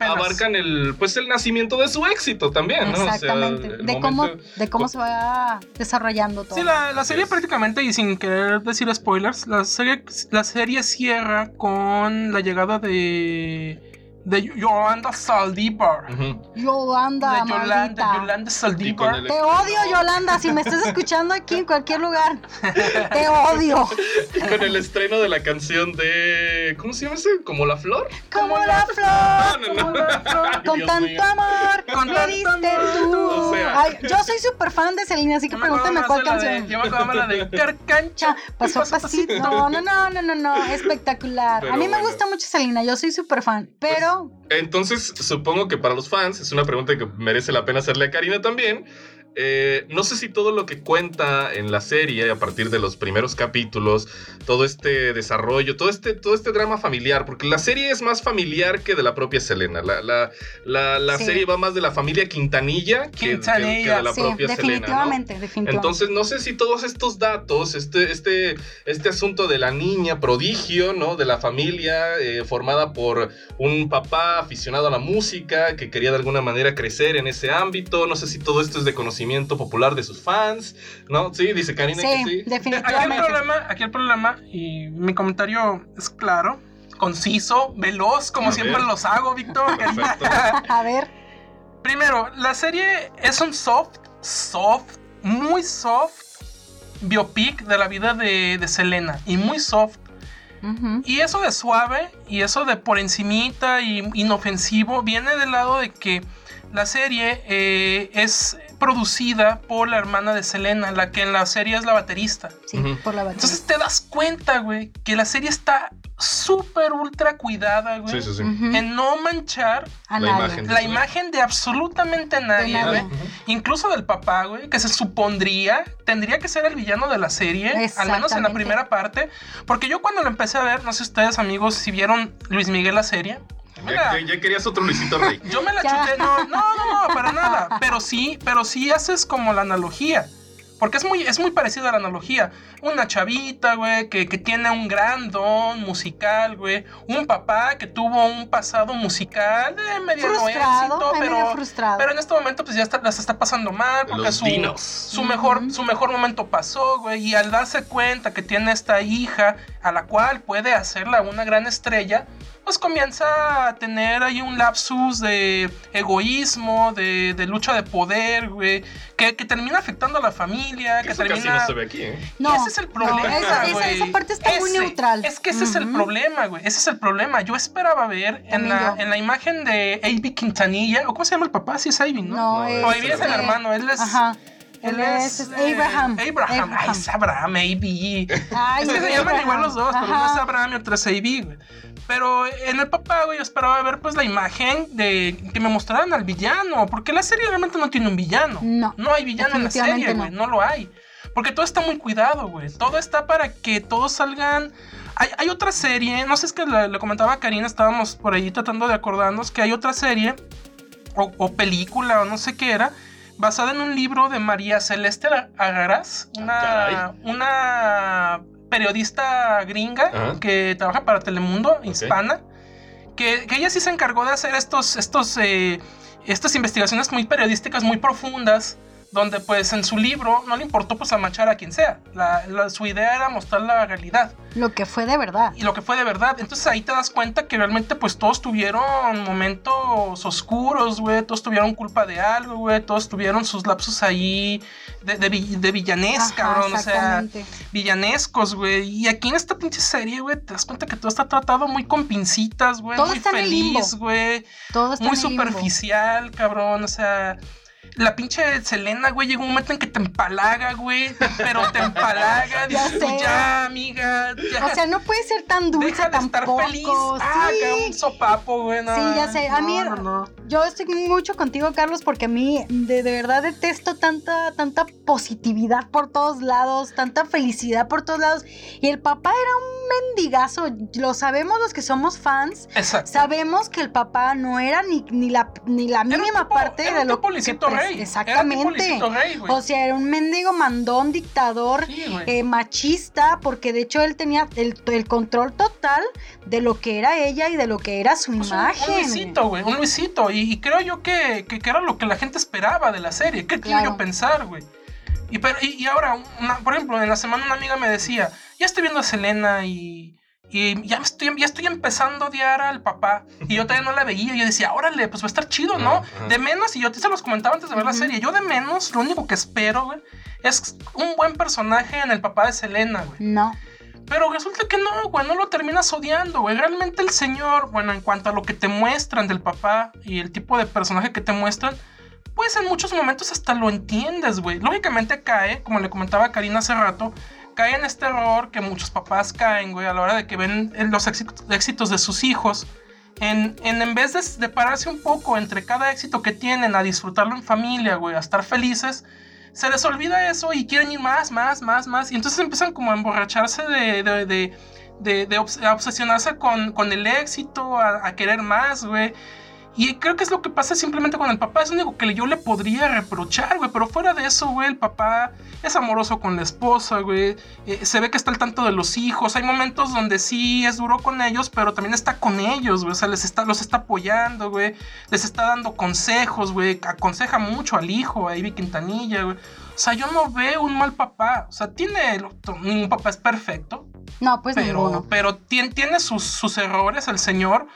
abarcan el, pues el nacimiento de su éxito también, ¿no? O sea, Exactamente. de, cómo, momento- de cómo se va desarrollando todo. Sí, la, la serie prácticamente, y sin querer decir spoilers, la serie, la serie cierra con la llegada de, de Yolanda Saldívar. Ujú. Yolanda, de Yolanda. Yolanda Saldívar. el- Te odio, Yolanda. Si me estás escuchando aquí en cualquier lugar, te (laughs) odio. Y con el estreno de la canción de. ¿Cómo se llama ese? ¿Como la flor? Como la No, flor. no, no. Ay, Con Dios tanto mío. amor Con tanto diste amor, tú. o sea. Ay, yo soy súper fan de Selena, así que me pregúntame cuál la de- canción. Yo me acuerdo la de Carcancha. A pasito. No, no, no, no, no, no. Espectacular. Pero a mí me gusta mucho Selena, yo soy súper fan. Pero Entonces, supongo que para los fans es una pregunta que merece la pena hacerle a Karina también. Eh, no sé si todo lo que cuenta en la serie a partir de los primeros capítulos, todo este desarrollo, todo este, todo este drama familiar, porque la serie es más familiar que de la propia Selena. La, la, la, la Sí. serie va más de la familia Quintanilla que, que- que Quintanilla, de la sí, propia Selena. definitivamente. Entonces, no sé si todos estos datos, este, este, este asunto de la niña prodigio, ¿no? De la familia eh, formada por un papá aficionado a la música que quería de alguna manera crecer en ese ámbito. No sé si todo esto es de conocimiento popular de sus fans, ¿no? Sí, dice Karina que sí. Aquí el problema, aquí el problema, y mi comentario es claro, conciso, veloz, como A siempre ver. los hago, Víctor. (laughs) (laughs) A ver, Primero, la serie es un soft, soft, muy soft biopic de la vida de, de Selena. Y muy soft. Y eso de suave y eso de por encimita y inofensivo viene del lado de que la serie eh, es producida por la hermana de Selena, la que en la serie es la baterista. sí, por la batería. Entonces te das cuenta, güey, que la serie está súper ultra cuidada, güey. Sí, sí, sí. En no manchar a la imagen. la imagen de absolutamente nadie, nadie. güey. Incluso del papá, güey, que se supondría, tendría que ser el villano de la serie, al menos en la primera parte. Porque yo cuando lo empecé a ver, no sé ustedes, amigos, si vieron Luis Miguel la serie. Ya, querías otro Luisito Rey. yo me la Ya. chuté, no, no, no, no, para (laughs) nada. Pero sí, pero sí haces como la analogía. Porque es muy, es muy parecida a la analogía. Una chavita, güey, que, que tiene un gran don musical, güey. Un papá que tuvo un pasado musical de mediano Frustrado, éxito, medio pero, frustrado. pero en este momento pues ya está, las está pasando mal porque Los su, dinos. su, mejor, su mejor momento pasó, güey. Y al darse cuenta que tiene esta hija a la cual puede hacerla una gran estrella, pues comienza a tener ahí un lapsus de egoísmo, de, de lucha de poder, güey, que, que termina afectando a la familia, que Eso casi termina... no se ve aquí, ¿eh? No, ese es el problema. no, esa, esa- güey. esa parte está muy neutral. Es que ese es el problema, güey. Ese es el problema. Yo esperaba ver en la, en la imagen de A.B. Quintanilla, o cómo se llama el papá, sí es A.B., ¿no? No, No, es, O A.B. es el este, hermano, él es... Ajá. Él es, es, eh, Abraham. Abraham. Ay, es Abraham, A.B. Ay, Es que se llaman igual los dos, pero uno es. Abraham y otro es A.B., güey. Pero en el papá, güey, yo esperaba ver pues la imagen de que me mostraran al villano, porque la serie realmente no tiene un villano. No, No hay villano en la serie, güey, no. lo hay. Porque todo está muy cuidado, güey. Todo está para que todos salgan... Hay, hay otra serie, no sé, es que le, le comentaba a Karina, estábamos por ahí tratando de acordarnos que hay otra serie o, o película o no sé qué era, basada en un libro de María Celeste Agaraz, una, Caray. una periodista gringa Ajá. que trabaja para Telemundo, hispana, que, que ella sí se encargó de hacer estos, estos, eh, estas investigaciones muy periodísticas, muy profundas donde pues en su libro no le importó pues amachar a quien sea. La- la- su idea era mostrar la realidad Lo que fue de verdad. y lo que fue de verdad. Entonces ahí te das cuenta que realmente pues todos tuvieron momentos oscuros, güey, todos tuvieron culpa de algo, güey, todos tuvieron sus lapsos ahí de, de, villanesca, cabrón, o sea, villanescos, güey. Y aquí en esta pinche serie, güey, te das cuenta que todo está tratado muy con pincitas, güey, muy feliz, güey, Todo está muy superficial, cabrón, o sea... La pinche Selena, güey, llega un momento en que te empalaga, güey. Pero te empalaga. (laughs) Ya Dices tú, sé. ya, amiga. Ya, O sea, no puede ser tan dulce Deja de estar tampoco. feliz. Ah, sí. que un sopapo, güey. no, Sí, ya sé. A mí, no, no, no. yo estoy mucho contigo, Carlos, porque a mí de, de verdad detesto tanta, tanta positividad por todos lados, tanta felicidad por todos lados. Y el papá era un mendigazo. Lo sabemos los que somos fans. Exacto. Sabemos que el papá no era ni, ni la, ni la Era mínima tipo- parte era de lo que pres- Rey. Era Exactamente. Luisito Rey. O sea, era un mendigo mandón, dictador, Sí, eh, machista, porque de hecho él tenía el, el control total de lo que era ella y de lo que era su Pues imagen. un Luisito, güey, un Luisito. Y, y creo yo que, que- que era lo que la gente esperaba de la serie. ¿Qué quiero Claro. yo pensar, güey? Y, pero- y, y ahora, una- por ejemplo, en la semana una amiga me decía, ya estoy viendo a Selena y, y ya, me estoy, ya estoy empezando a odiar al papá. Y yo todavía no la veía. Y yo decía, órale, pues va a estar chido, ¿no? De menos, y yo te se los comentaba antes de ver la serie, yo de menos, lo único que espero, güey, es un buen personaje en el papá de Selena, güey. No. Pero resulta que no, güey, no lo terminas odiando, güey. Realmente el señor, bueno, en cuanto a lo que te muestran del papá y el tipo de personaje que te muestran, pues en muchos momentos hasta lo entiendes, güey. Lógicamente cae, como le comentaba a Karina hace rato, cae en este error que muchos papás caen, güey, a la hora de que ven eh, los éxi- éxitos de sus hijos. En, en, en vez de, pararse un poco entre cada éxito que tienen a disfrutarlo en familia, güey, a estar felices, se les olvida eso y quieren ir más, más, más, más. Y entonces empiezan como a emborracharse de, de, de, de- a obsesionarse con, con el éxito, a, a querer más, güey. Y creo que es lo que pasa simplemente con el papá. Es lo único que yo le podría reprochar, güey. Pero fuera de eso, güey, el papá es amoroso con la esposa, güey. Eh, se ve que está al tanto de los hijos. Hay momentos donde sí es duro con ellos, pero también está con ellos, güey. O sea, les está, los está apoyando, güey. Les está dando consejos, güey. Aconseja mucho al hijo, a Ivy Quintanilla, güey. O sea, yo no veo un mal papá. O sea, tiene. Ningún papá es perfecto. No, pues Pero, ninguno. pero tien- tiene sus, sus errores el señor.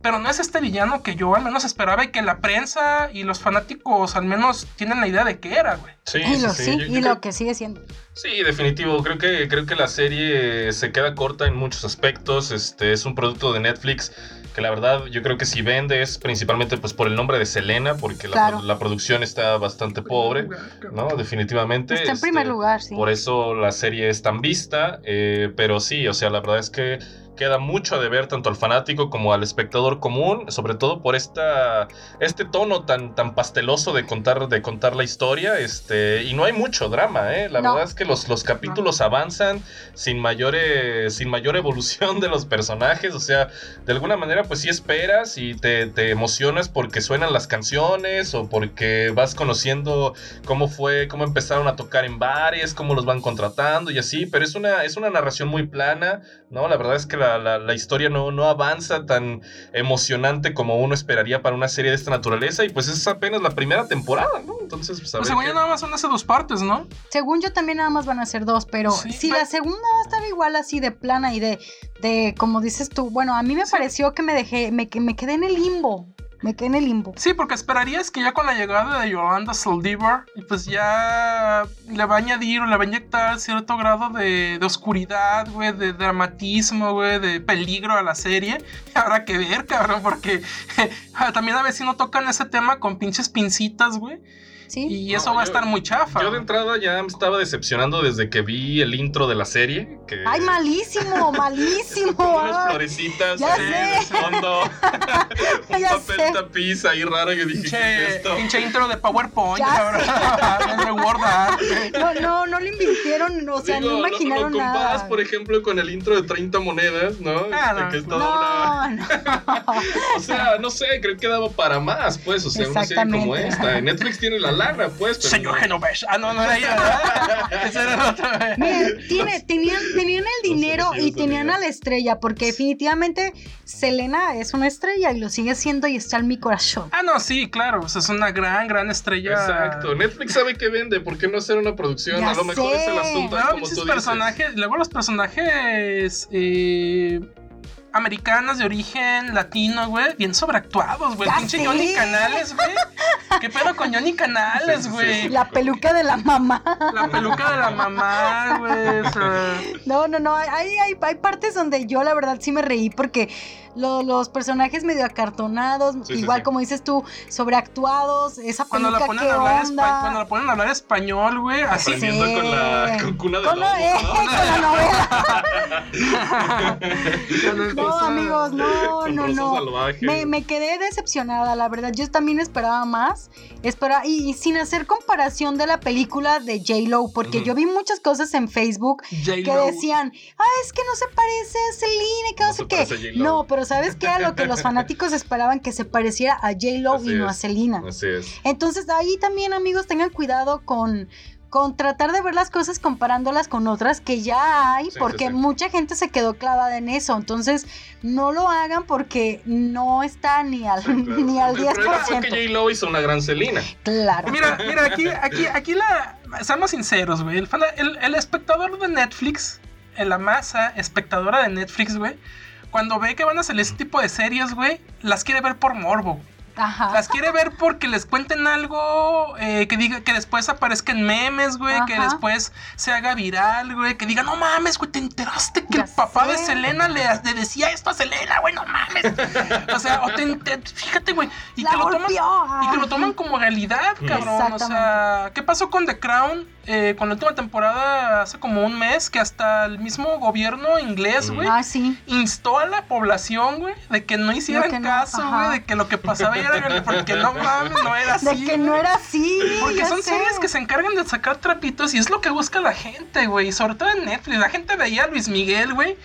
Pero no es este villano que yo al menos esperaba y que la prensa y los fanáticos al menos tienen la idea de que era, güey. Sí, y sí, lo, sí. sí, Yo- y yo lo creo- que sigue siendo. Sí, definitivo. Creo que, creo que la serie se queda corta en muchos aspectos. Este es un producto de Netflix que la verdad yo creo que si vende es principalmente pues por el nombre de Selena, porque la, Claro. la producción está bastante pobre, ¿no? Definitivamente. Está en este, primer lugar, sí. Por eso la serie es tan vista, eh, pero sí, o sea, la verdad es que queda mucho a deber tanto al fanático como al espectador común, sobre todo por esta este tono tan tan pasteloso de contar de contar la historia, este y no hay mucho drama, eh. La No. verdad es que los, los capítulos avanzan sin mayores sin mayor evolución de los personajes, o sea, de alguna manera pues sí esperas y te, te emocionas porque suenan las canciones o porque vas conociendo cómo fue, cómo empezaron a tocar en bares, cómo los van contratando y así, pero es una, es una narración muy plana, ¿no? La verdad es que la, la- la historia no, no avanza tan emocionante como uno esperaría para una serie de esta naturaleza y pues es apenas la primera temporada, ¿no? Entonces, pues a Pues ver según qué- yo nada más son hace dos partes, ¿no? Según yo también nada más van a ser dos, pero Sí, si pero- la segunda va a estar igual así de plana y de, de como dices tú, bueno, a mí me pareció que me dejé, me, que me quedé en el limbo, me quedé en el limbo. Sí, porque esperarías que ya con la llegada de Yolanda Saldívar, pues ya le va a añadir o le va a inyectar cierto grado de, de oscuridad, güey, de dramatismo, güey, de peligro a la serie. (laughs) Habrá que ver, cabrón, porque (laughs) también a veces no tocan ese tema con pinches pincitas, güey. ¿Sí? Y No, eso va a estar muy chafa. Yo de entrada ya me estaba decepcionando desde que vi el intro de la serie. Que Ay, malísimo, (laughs) malísimo. Unas florecitas Ya ahí de sé. fondo. (laughs) un Ya papel sé. tapiz ahí raro. Yo dije, ¿qué es Pinche, esto? pinche intro de PowerPoint. (laughs) No, no, no lo invirtieron, o sea, Digo, no lo- imaginaron lo, comparas, nada. por ejemplo, con el intro de 30 monedas, ¿no? Ah, no. que es toda una... No, no. O sea, no sé, creo que daba para más, pues. O sea, una serie como esta. En Netflix tiene la lana, pues. Pero Señor no- Genovés. Ah, no, no era ella. (laughs) Ese era otro, güey. Miren, tiene, tenían, tenían el dinero y tenían a la estrella, porque definitivamente Selena es una estrella y lo sigue siendo y está en mi corazón. Ah, no, sí, claro. o sea, es una gran, gran estrella. Exacto. Netflix sabe que vende. ¿Por qué no hacer una producción? Ya a lo mejor es el asunto, Luego, como tú dices. personajes, luego los personajes eh, americanos de origen latino, güey, bien sobreactuados, güey. Pinche. Johnny Canales, güey. ¿Qué pedo con Johnny Canales, Sí, sí, güey? sí. La peluca de la mamá. La peluca de la mamá, güey. o sea, No, no, no. Hay, hay, hay partes donde yo la verdad sí me reí porque lo- los personajes medio acartonados, Sí, igual sí. como dices tú, sobreactuados, esa cuando la ponen a hablar cuando la ponen a hablar español, güey. Aprendiendo con la con cuna de Con, la- lobos, eh, ¿no? con la novela. (laughs) No, amigos, no, no, no. Me, me quedé decepcionada, la verdad. Yo también esperaba más. Esperaba, y, y sin hacer comparación de la película de J-Lo, porque yo vi muchas cosas en Facebook que decían, ah, es que no se parece a Selena, que no, No sé qué. No, pero ¿sabes qué? A lo que los fanáticos esperaban que se pareciera a J-Lo y no a es. Selena. Así es. Entonces ahí también amigos tengan cuidado con, con tratar de ver las cosas comparándolas con otras que ya hay, Sí, porque sí. mucha gente se quedó clavada en eso. Entonces no lo hagan porque no está ni al, Sí, claro. ni al El problema fue que 10%. J-Lo hizo una gran Selena. Claro. Mira, mira, aquí, aquí, aquí la. Seamos sinceros, güey. El, el, el espectador de Netflix, en la masa espectadora de Netflix, güey, cuando ve que van a salir ese tipo de series, güey, las quiere ver por morbo. Ajá. Las quiere ver porque les cuenten algo eh, que diga que después aparezca en memes, güey, que después se haga viral, güey, que diga, no mames, güey, te enteraste que Ya el papá de. Selena le, le decía esto a Selena, güey, no mames. o sea, o te enter- fíjate, güey, y, La que lo toman- y que lo toman como realidad, cabrón. O sea, ¿qué pasó con The Crown? Eh, con la última temporada hace como un mes, que hasta el mismo gobierno inglés, güey, Ah, sí. instó a la población, güey, de que no hicieran que no, caso, güey, de que lo que pasaba ahí era (laughs) real, porque no mames, no era así. De que no era así. Porque ya son sé. series que se encargan de sacar trapitos y es lo que busca la gente, güey. Sobre todo en Netflix. La gente veía a Luis Miguel, güey.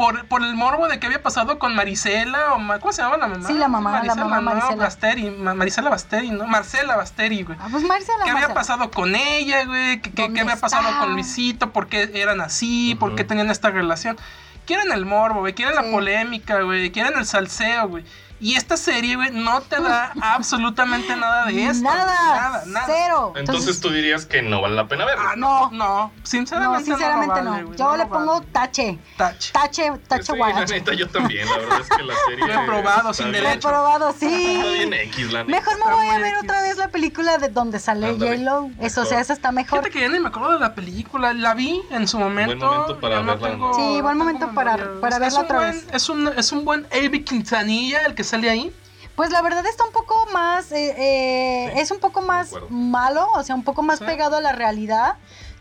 Por, por el morbo de qué había pasado con Marisela o Ma- ¿cómo se llama la mamá? Sí, la mamá, la mamá ¿no? Marisela. Basteri, Ma- Marisela Basteri, ¿no? Marcela Basteri, güey. Ah, pues Marcela, ¿Qué había pasado con ella, güey? ¿Qué, qué- ¿Dónde qué había pasado está? con Luisito? ¿Por qué eran así? ¿Por qué tenían esta relación? Quieren el morbo, güey. Quieren Sí. la polémica, güey. Quieren el salseo, güey. Y esta serie, güey, no te da (laughs) absolutamente nada de esto. Nada, Nada, nada. cero. Entonces tú dirías que no vale la pena verlo. Ah, no, no. Sinceramente no, no. sinceramente no. vale, güey, Yo no le lo pongo vale. tache. Touch. Tache, tache Sí, la neta, yo también. La verdad es que la serie. Reprobado, sin bien- derecho. Reprobado, sí. Está bien X, la neta. Mejor me Está voy a ver X. otra vez la película de donde sale J-Lo. Eso, o sea, esa está mejor. Fíjate que ya ni me acuerdo de la película. La vi en su momento. momento para no verla, tengo- ¿no? Sí, buen no momento para- para verla otra buen- vez. Es un, es un buen Avi Quintanilla el que sale ahí. Pues la verdad está un poco más, eh, eh, Sí, es un poco más malo, o sea, un poco más Sí. pegado a la realidad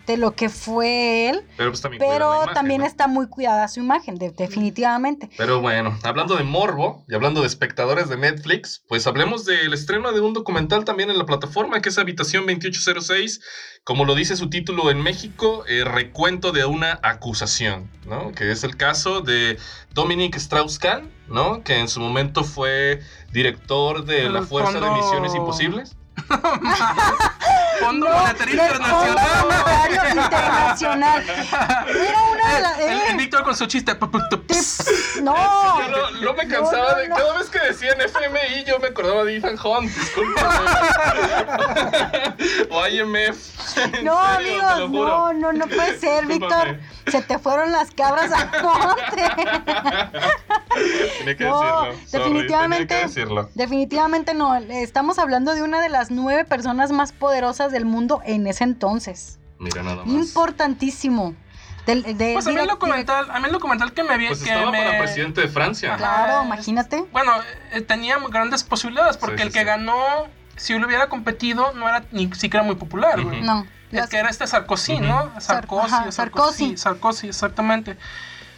de lo que fue él, Pero pues también. cuida la pero imagen, también ¿no? está muy cuidada su imagen, de- definitivamente. Pero bueno, hablando de morbo y hablando de espectadores de Netflix, pues hablemos del estreno de un documental también en la plataforma que es Habitación 2806. Como lo dice su título en México, eh, recuento de una acusación, ¿no? Que es el caso de Dominic Strauss-Kahn, ¿no? Que en su momento fue director de El la Fuerza de Misiones Imposibles. (laughs) Fondo No, Monetario del Fondo Internacional. Monetario Internacional. Era una de las... El, el eh, Víctor con su chiste. no, Yo no, no me cansaba no, de. no. Cada vez que decían FMI, yo me acordaba de Ethan Hunt, discúlpame. (laughs) o IMF. (laughs) No, serio, amigos, no, no, no puede ser. Víctor. Se te fueron las cabras al monte. Tenía que No, decirlo. sorry, definitivamente. Tenía que decirlo. Definitivamente no. Estamos hablando de una de las nueve personas más poderosas del mundo en ese entonces. Mira nada más. Importantísimo. De- Pues a mí el documental, a mí el documental que me vi Pues que estaba me... para presidente de Francia. Claro, imagínate. Bueno, eh, tenía grandes posibilidades porque Sí, sí, el que sí. ganó, si él hubiera competido, no era ni siquiera muy popular, güey. No. El que era este Sarkozy, ¿no? Sarkozy, ajá, Sarkozy, Sarkozy. Sarkozy, exactamente.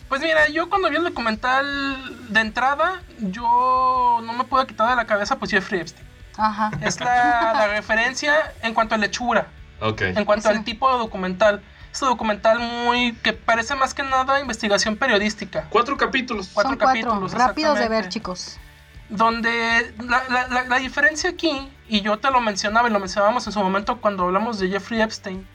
Pues mira, yo cuando vi el documental de entrada, yo no me pude quitar de la cabeza pues Jeffrey Epstein. Ajá. Es la, la referencia en cuanto a lechura, Ok. en cuanto Sí. al tipo de documental. Este documental muy que parece más que nada investigación periodística. Cuatro capítulos. Cuatro Son cuatro. capítulos, Rápidos de ver, chicos. Donde la, la- la- la diferencia aquí, y yo te lo mencionaba y lo mencionábamos en su momento cuando hablamos de Jeffrey Epstein,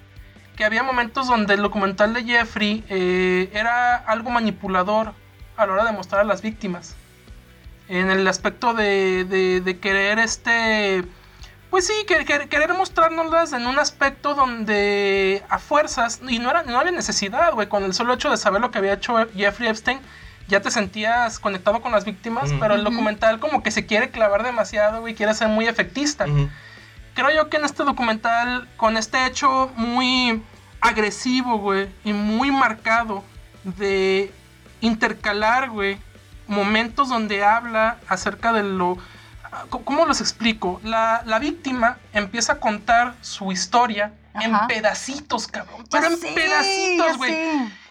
que había momentos donde el documental de Jeffrey eh, era algo manipulador a la hora de mostrar a las víctimas. En el aspecto de, de- de querer este... Pues sí, que- que- querer mostrárnoslas en un aspecto donde a fuerzas, y no, era, no había necesidad, güey, con el solo hecho de saber lo que había hecho Jeffrey Epstein, ya te sentías conectado con las víctimas, pero el documental como que se quiere clavar demasiado, güey, quiere ser muy efectista. Creo yo que en este documental, con este hecho muy agresivo, güey, y muy marcado de intercalar, güey, momentos donde habla acerca de lo... ¿Cómo los explico? La, la víctima empieza a contar su historia en Ajá. pedacitos, cabrón. Ya Pero en pedacitos, güey.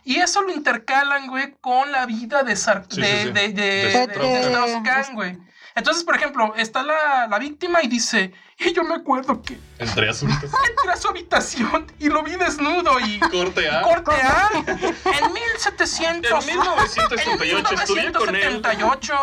Y eso lo intercalan, güey, con la vida de, Sar- Sí, de, sí, de, de, De de- Strauss-Kahn. de Strauss-Kahn, güey. Entonces, por ejemplo, está la, la víctima y dice, y yo me acuerdo que Entre asuntos. entré a su habitación y lo vi desnudo y Corte A. corte A en 1700. En 1968 en estudié con él. 1978,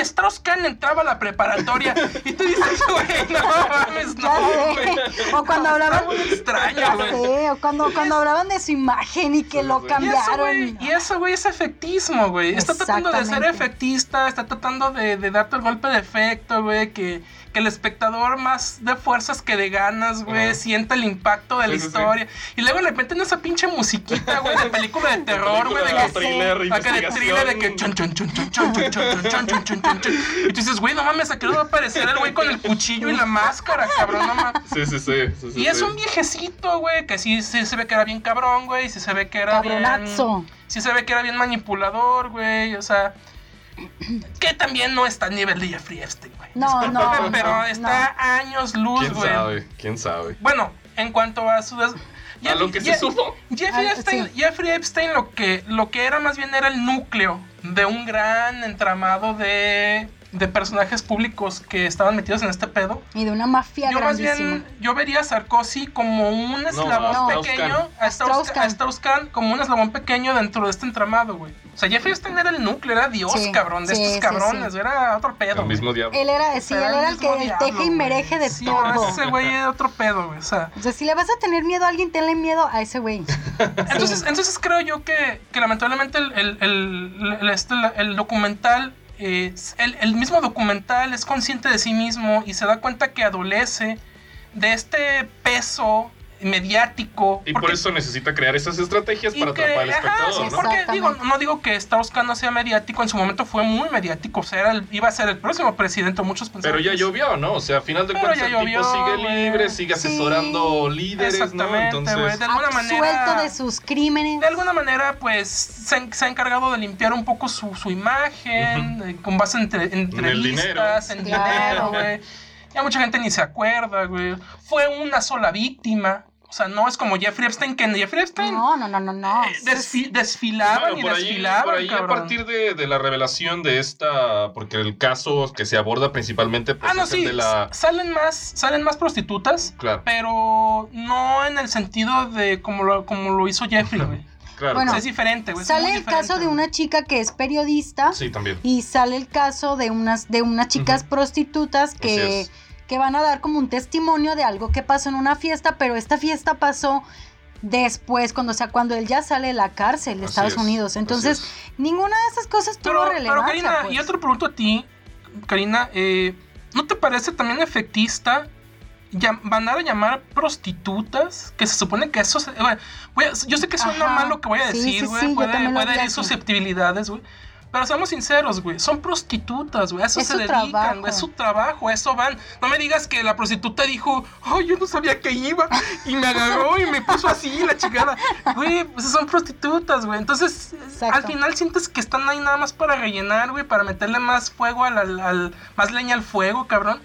Strauss-Kahn entraba a la preparatoria y tú dices, güey, no mames, no, güey. O cuando hablaban. Muy extraño, güey. sé, o cuando, cuando hablaban de su imagen y que lo cambiaron. y eso, güey, es efectismo, güey. Está tratando de ser efectista, está tratando de, de darte el golpe de efecto, güey, que, que el espectador más de fuerzas que de ganas, güey, Ajá. sienta el impacto de la Sí, sí, sí. historia. Y luego le meten esa pinche musiquita, güey, de película de terror, güey, de Película, que... thriller, Acá de thriller de que chon, chon, chon, chon, chon, chon, chon, chon, chon, chon, chon, chon. Y tú dices, güey, no mames, ¿a qué hora va a aparecer el güey con el cuchillo y la máscara, cabrón? No mames. Sí, sí, sí. sí, sí, Y es sí. un viejecito, güey, que sí, sí se ve que era bien cabrón, güey, sí se ve que era bien... Cabronazo. Sí se ve que era bien manipulador, güey, o sea... Que también no está a nivel de Jeffrey Epstein, güey. No, (laughs) no. Pero no, está a años luz, ¿Quién güey. sabe? ¿Quién sabe? Bueno, en cuanto a su... des- (laughs) A lo que se supo. Jeffrey Ah, Epstein, sí. Jeffrey Epstein lo que, lo que era más bien era el núcleo de un gran entramado de, de personajes públicos que estaban metidos en este pedo. Y de una mafia Yo más bien, yo vería a Sarkozy como un eslabón pequeño, a Strauss- Strauss-Kahn. a Strauss-Kahn como un eslabón pequeño dentro de este entramado, güey. O sea, Jeffrey Epstein era el núcleo, era Dios, Sí, cabrón, de sí, estos cabrones, sí. era otro pedo. El mismo diablo. Él era, sí, él era el que el teje y mereje de todo. ese güey era otro pedo, güey, o sea... O sea, si le vas a tener miedo a alguien, tenle miedo a ese güey. Entonces, entonces creo yo que, que lamentablemente el, el- el- el- este, el documental, eh, el, el mismo documental es consciente de sí mismo y se da cuenta que adolece de este peso mediático. Y por eso necesita crear esas estrategias para que- atrapar al ajá, espectador, sí, ¿no? porque digo, no digo que Strauss-Kahn no sea mediático, en su momento fue muy mediático, o sea, era el- iba a ser el próximo presidente, muchos pensaban Pero ya llovió, ¿no? O sea, a final de Pero cuentas ya el llovió, tipo sigue libre, sigue Sí. asesorando líderes, ¿no? Entonces, de alguna manera... Absuelto de sus crímenes. De alguna manera, pues, se, ha- se ha encargado de limpiar un poco su, su imagen, eh, con base en, entre- en entrevistas, en Claro. dinero, güey. Ya mucha gente ni se acuerda, güey. Fue una sola víctima. O sea, no es como Jeffrey Epstein, que Jeffrey Epstein No, no, no, no, no. eh, desfi- desfilaban Bueno, y por ahí, desfilaban, por ahí a cabrón. partir de, de la revelación de esta, porque el caso que se aborda principalmente pues, Ah, no, es el sí, de la... salen más, salen más prostitutas, Claro, pero no en el sentido de como lo, como lo hizo Jeffrey, güey. (laughs) claro. Bueno, es diferente, güey. Sale muy el caso de una chica que es periodista Sí, también. y sale el caso de unas, de unas chicas prostitutas Así que, es. Que van a dar como un testimonio de algo que pasó en una fiesta, pero esta fiesta pasó después, cuando, o sea, cuando él ya sale de la cárcel de Así Estados es, Unidos. Entonces, es. ninguna de esas cosas tuvo Pero, relevancia. pero Karina, pues. y otro pregunto a ti, Karina, eh, ¿no te parece también efectista mandar a llamar prostitutas? Que se supone que eso... se- bueno, yo sé que suena Ajá. mal lo que voy a Sí, decir, sí, güey. sí, yo puede también lo puede herir así. susceptibilidades, güey. Pero seamos sinceros, güey. Son prostitutas, güey. A eso Es se dedican, trabajo. güey. Es su trabajo, a eso van. No me digas que la prostituta dijo, oh, yo no sabía que iba. Y me agarró y me puso así la chingada. Güey, pues son prostitutas, güey. Entonces, Exacto. al final sientes que están ahí nada más para rellenar, güey. Para meterle más fuego al, al- al- más leña al fuego, cabrón.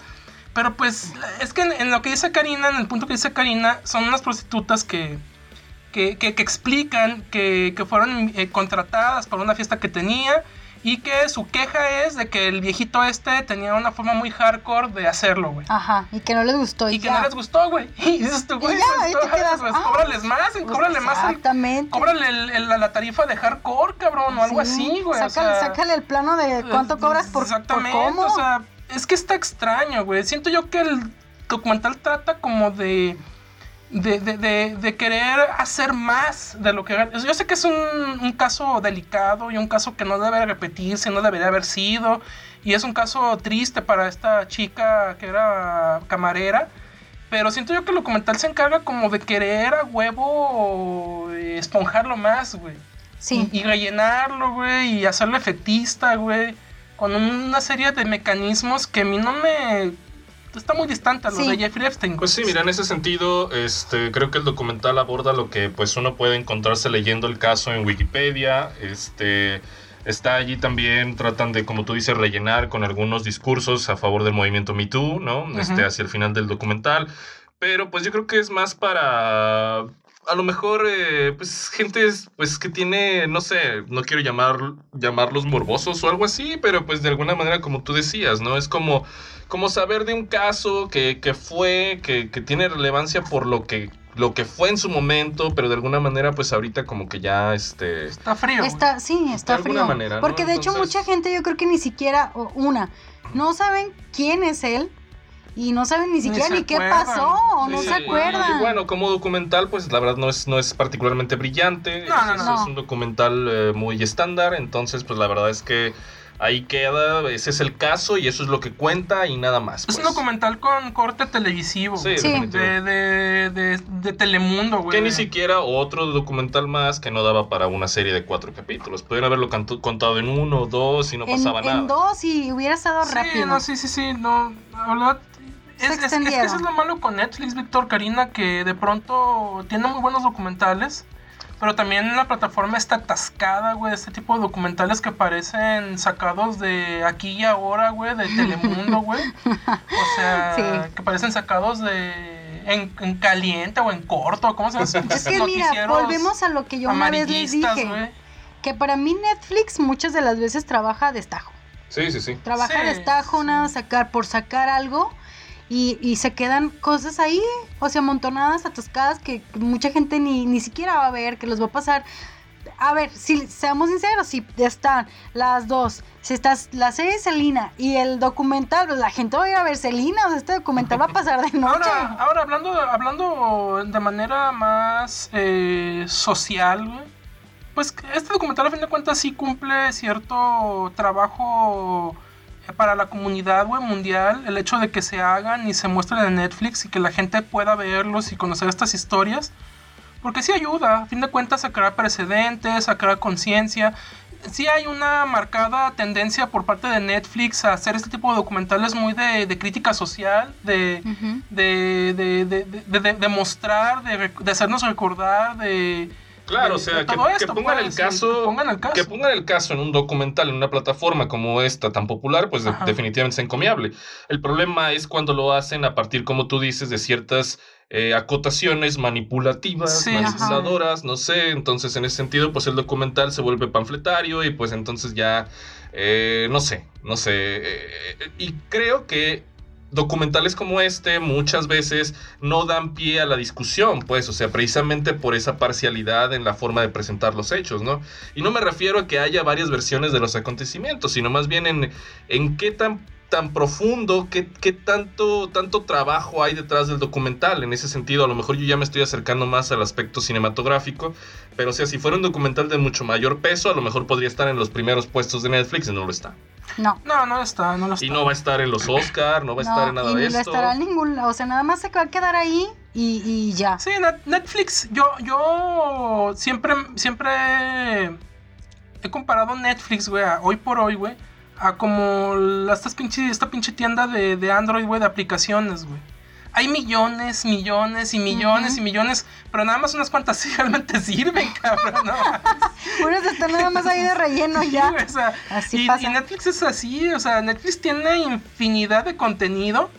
Pero pues, es que en, en lo que dice Karina, en el punto que dice Karina, son unas prostitutas que, que, que- que explican que, que fueron eh, contratadas para una fiesta que tenía y que su queja es de que el viejito este tenía una forma muy hardcore de hacerlo, güey. Ajá, y que no les gustó. Y que ya. no les gustó, güey. (laughs) Y dices tú, güey, pues, ah, cóbrales más, Pues, cóbrale más, Exactamente. cóbrale el- el- la tarifa de hardcore, cabrón, o algo Sí, así, güey. o Sácale, sea, sácale el plano de cuánto cobras por, por Exactamente, cómo. o sea, es que está extraño, güey. Siento yo que el documental trata como de de, de- de- de querer hacer más de lo que... Yo sé que es un, un caso delicado y un caso que no debe repetirse, no debería haber sido. Y es un caso triste para esta chica que era camarera. Pero siento yo que el documental se encarga como de querer a huevo esponjarlo más, güey. Sí. Y, y rellenarlo, güey, y hacerlo efectista, güey. Con una serie de mecanismos que a mí no me... Está muy distante a lo Sí. de Jeffrey Epstein. Pues sí, mira, en ese sentido, este, creo que el documental aborda lo que pues uno puede encontrarse leyendo el caso en Wikipedia. Este, está allí también, tratan de, como tú dices, rellenar con algunos discursos a favor del movimiento Me Too, ¿no? Este, Ujú. hacia el final del documental. Pero pues yo creo que es más para a lo mejor eh, pues gente pues que tiene no sé no quiero llamar llamarlos morbosos o algo así pero pues de alguna manera como tú decías no es como como saber de un caso que, que fue que, que tiene relevancia por lo que lo que fue en su momento pero de alguna manera pues ahorita como que ya este Está frío. Está, sí, está De alguna frío. manera, ¿no? Porque de hecho mucha gente yo creo que ni siquiera, o una, no saben quién es él y no saben ni siquiera ni, qué pasó o no Sí, se acuerdan. Y bueno, como documental, pues la verdad no es, no es particularmente brillante. No, no, es, no. es un documental eh, muy estándar. Entonces, pues la verdad es que ahí queda. Ese es el caso y eso es lo que cuenta y nada más. Es pues. un documental con corte televisivo. Sí. De, de, de, de Telemundo, güey. Que ni siquiera otro documental más que no daba para una serie de cuatro capítulos. Podrían haberlo canto- contado en uno o dos y no en, pasaba nada. en dos y hubiera estado Sí, rápido. no, sí, sí, sí, no, es, es- es que eso es lo malo con Netflix, Víctor Karina, que de pronto tiene muy buenos documentales, pero también la plataforma está atascada, güey, de este tipo de documentales que parecen sacados de aquí y ahora, güey, de Telemundo, güey. O (laughs) sea, Sí. que parecen sacados de... En, en caliente o en corto, ¿cómo se llama? Es que (laughs) mira, volvemos a lo que yo una vez les dije, que para mí Netflix muchas de las veces trabaja a destajo. Sí, sí, sí. Trabaja Sí, a destajo, sí. nada sacar por sacar algo y, se quedan cosas ahí, o sea, amontonadas, atascadas que mucha gente ni, ni siquiera va a ver, que los va a pasar. A ver, si seamos sinceros, si están las dos, si estás la serie Selina y el documental, pues la gente va a ir a ver Selina, o sea, este documental va a pasar de noche. Ahora, ahora hablando, hablando de manera más eh, social, pues este documental a fin de cuentas sí cumple cierto trabajo para la comunidad güey, mundial, el hecho de que se hagan y se muestren en Netflix y que la gente pueda verlos y conocer estas historias, porque sí ayuda, a fin de cuentas a crear precedentes, a crear conciencia. Sí hay una marcada tendencia por parte de Netflix a hacer este tipo de documentales muy de, de crítica social, de, Ujú. de, de, mostrar, de hacernos recordar, de... Claro, o sea, que, pongan pues, el y caso, que pongan el caso. que pongan el caso en un documental, en una plataforma como esta tan popular, pues de- definitivamente es encomiable. El problema es cuando lo hacen a partir, como tú dices, de ciertas eh, acotaciones manipulativas, Sí, manipuladoras, no sé. Entonces, en ese sentido, pues el documental se vuelve panfletario y pues entonces ya, eh, no sé, no sé. eh, y creo que documentales como este muchas veces no dan pie a la discusión, pues, o sea, precisamente por esa parcialidad en la forma de presentar los hechos, ¿no? Y no me refiero a que haya varias versiones de los acontecimientos, sino más bien en, en qué tan tan profundo, qué, qué tanto, tanto trabajo hay detrás del documental. En ese sentido, a lo mejor yo ya me estoy acercando más al aspecto cinematográfico, pero o sea, si fuera un documental de mucho mayor peso, a lo mejor podría estar en los primeros puestos de Netflix y no lo está. No. No, no está, no lo está. Y no va a estar en los Oscar, no va a no, estar en nada y de lo esto. estará en ningún lado, o sea, nada más se va a quedar ahí y, y ya. Sí, Net- Netflix, yo, yo siempre, siempre he comparado Netflix, güey, a hoy por hoy, güey, a como la- estas pinche, esta pinche tienda de, de Android, güey, de aplicaciones, güey. Hay millones, millones y millones y millones, pero nada más unas cuantas sí (laughs) realmente sirven, cabrón. ¿no? Unos están nada más ahí de relleno ya. güey, o sea, Así y, pasa. y Netflix es así, o sea, Netflix tiene infinidad de contenido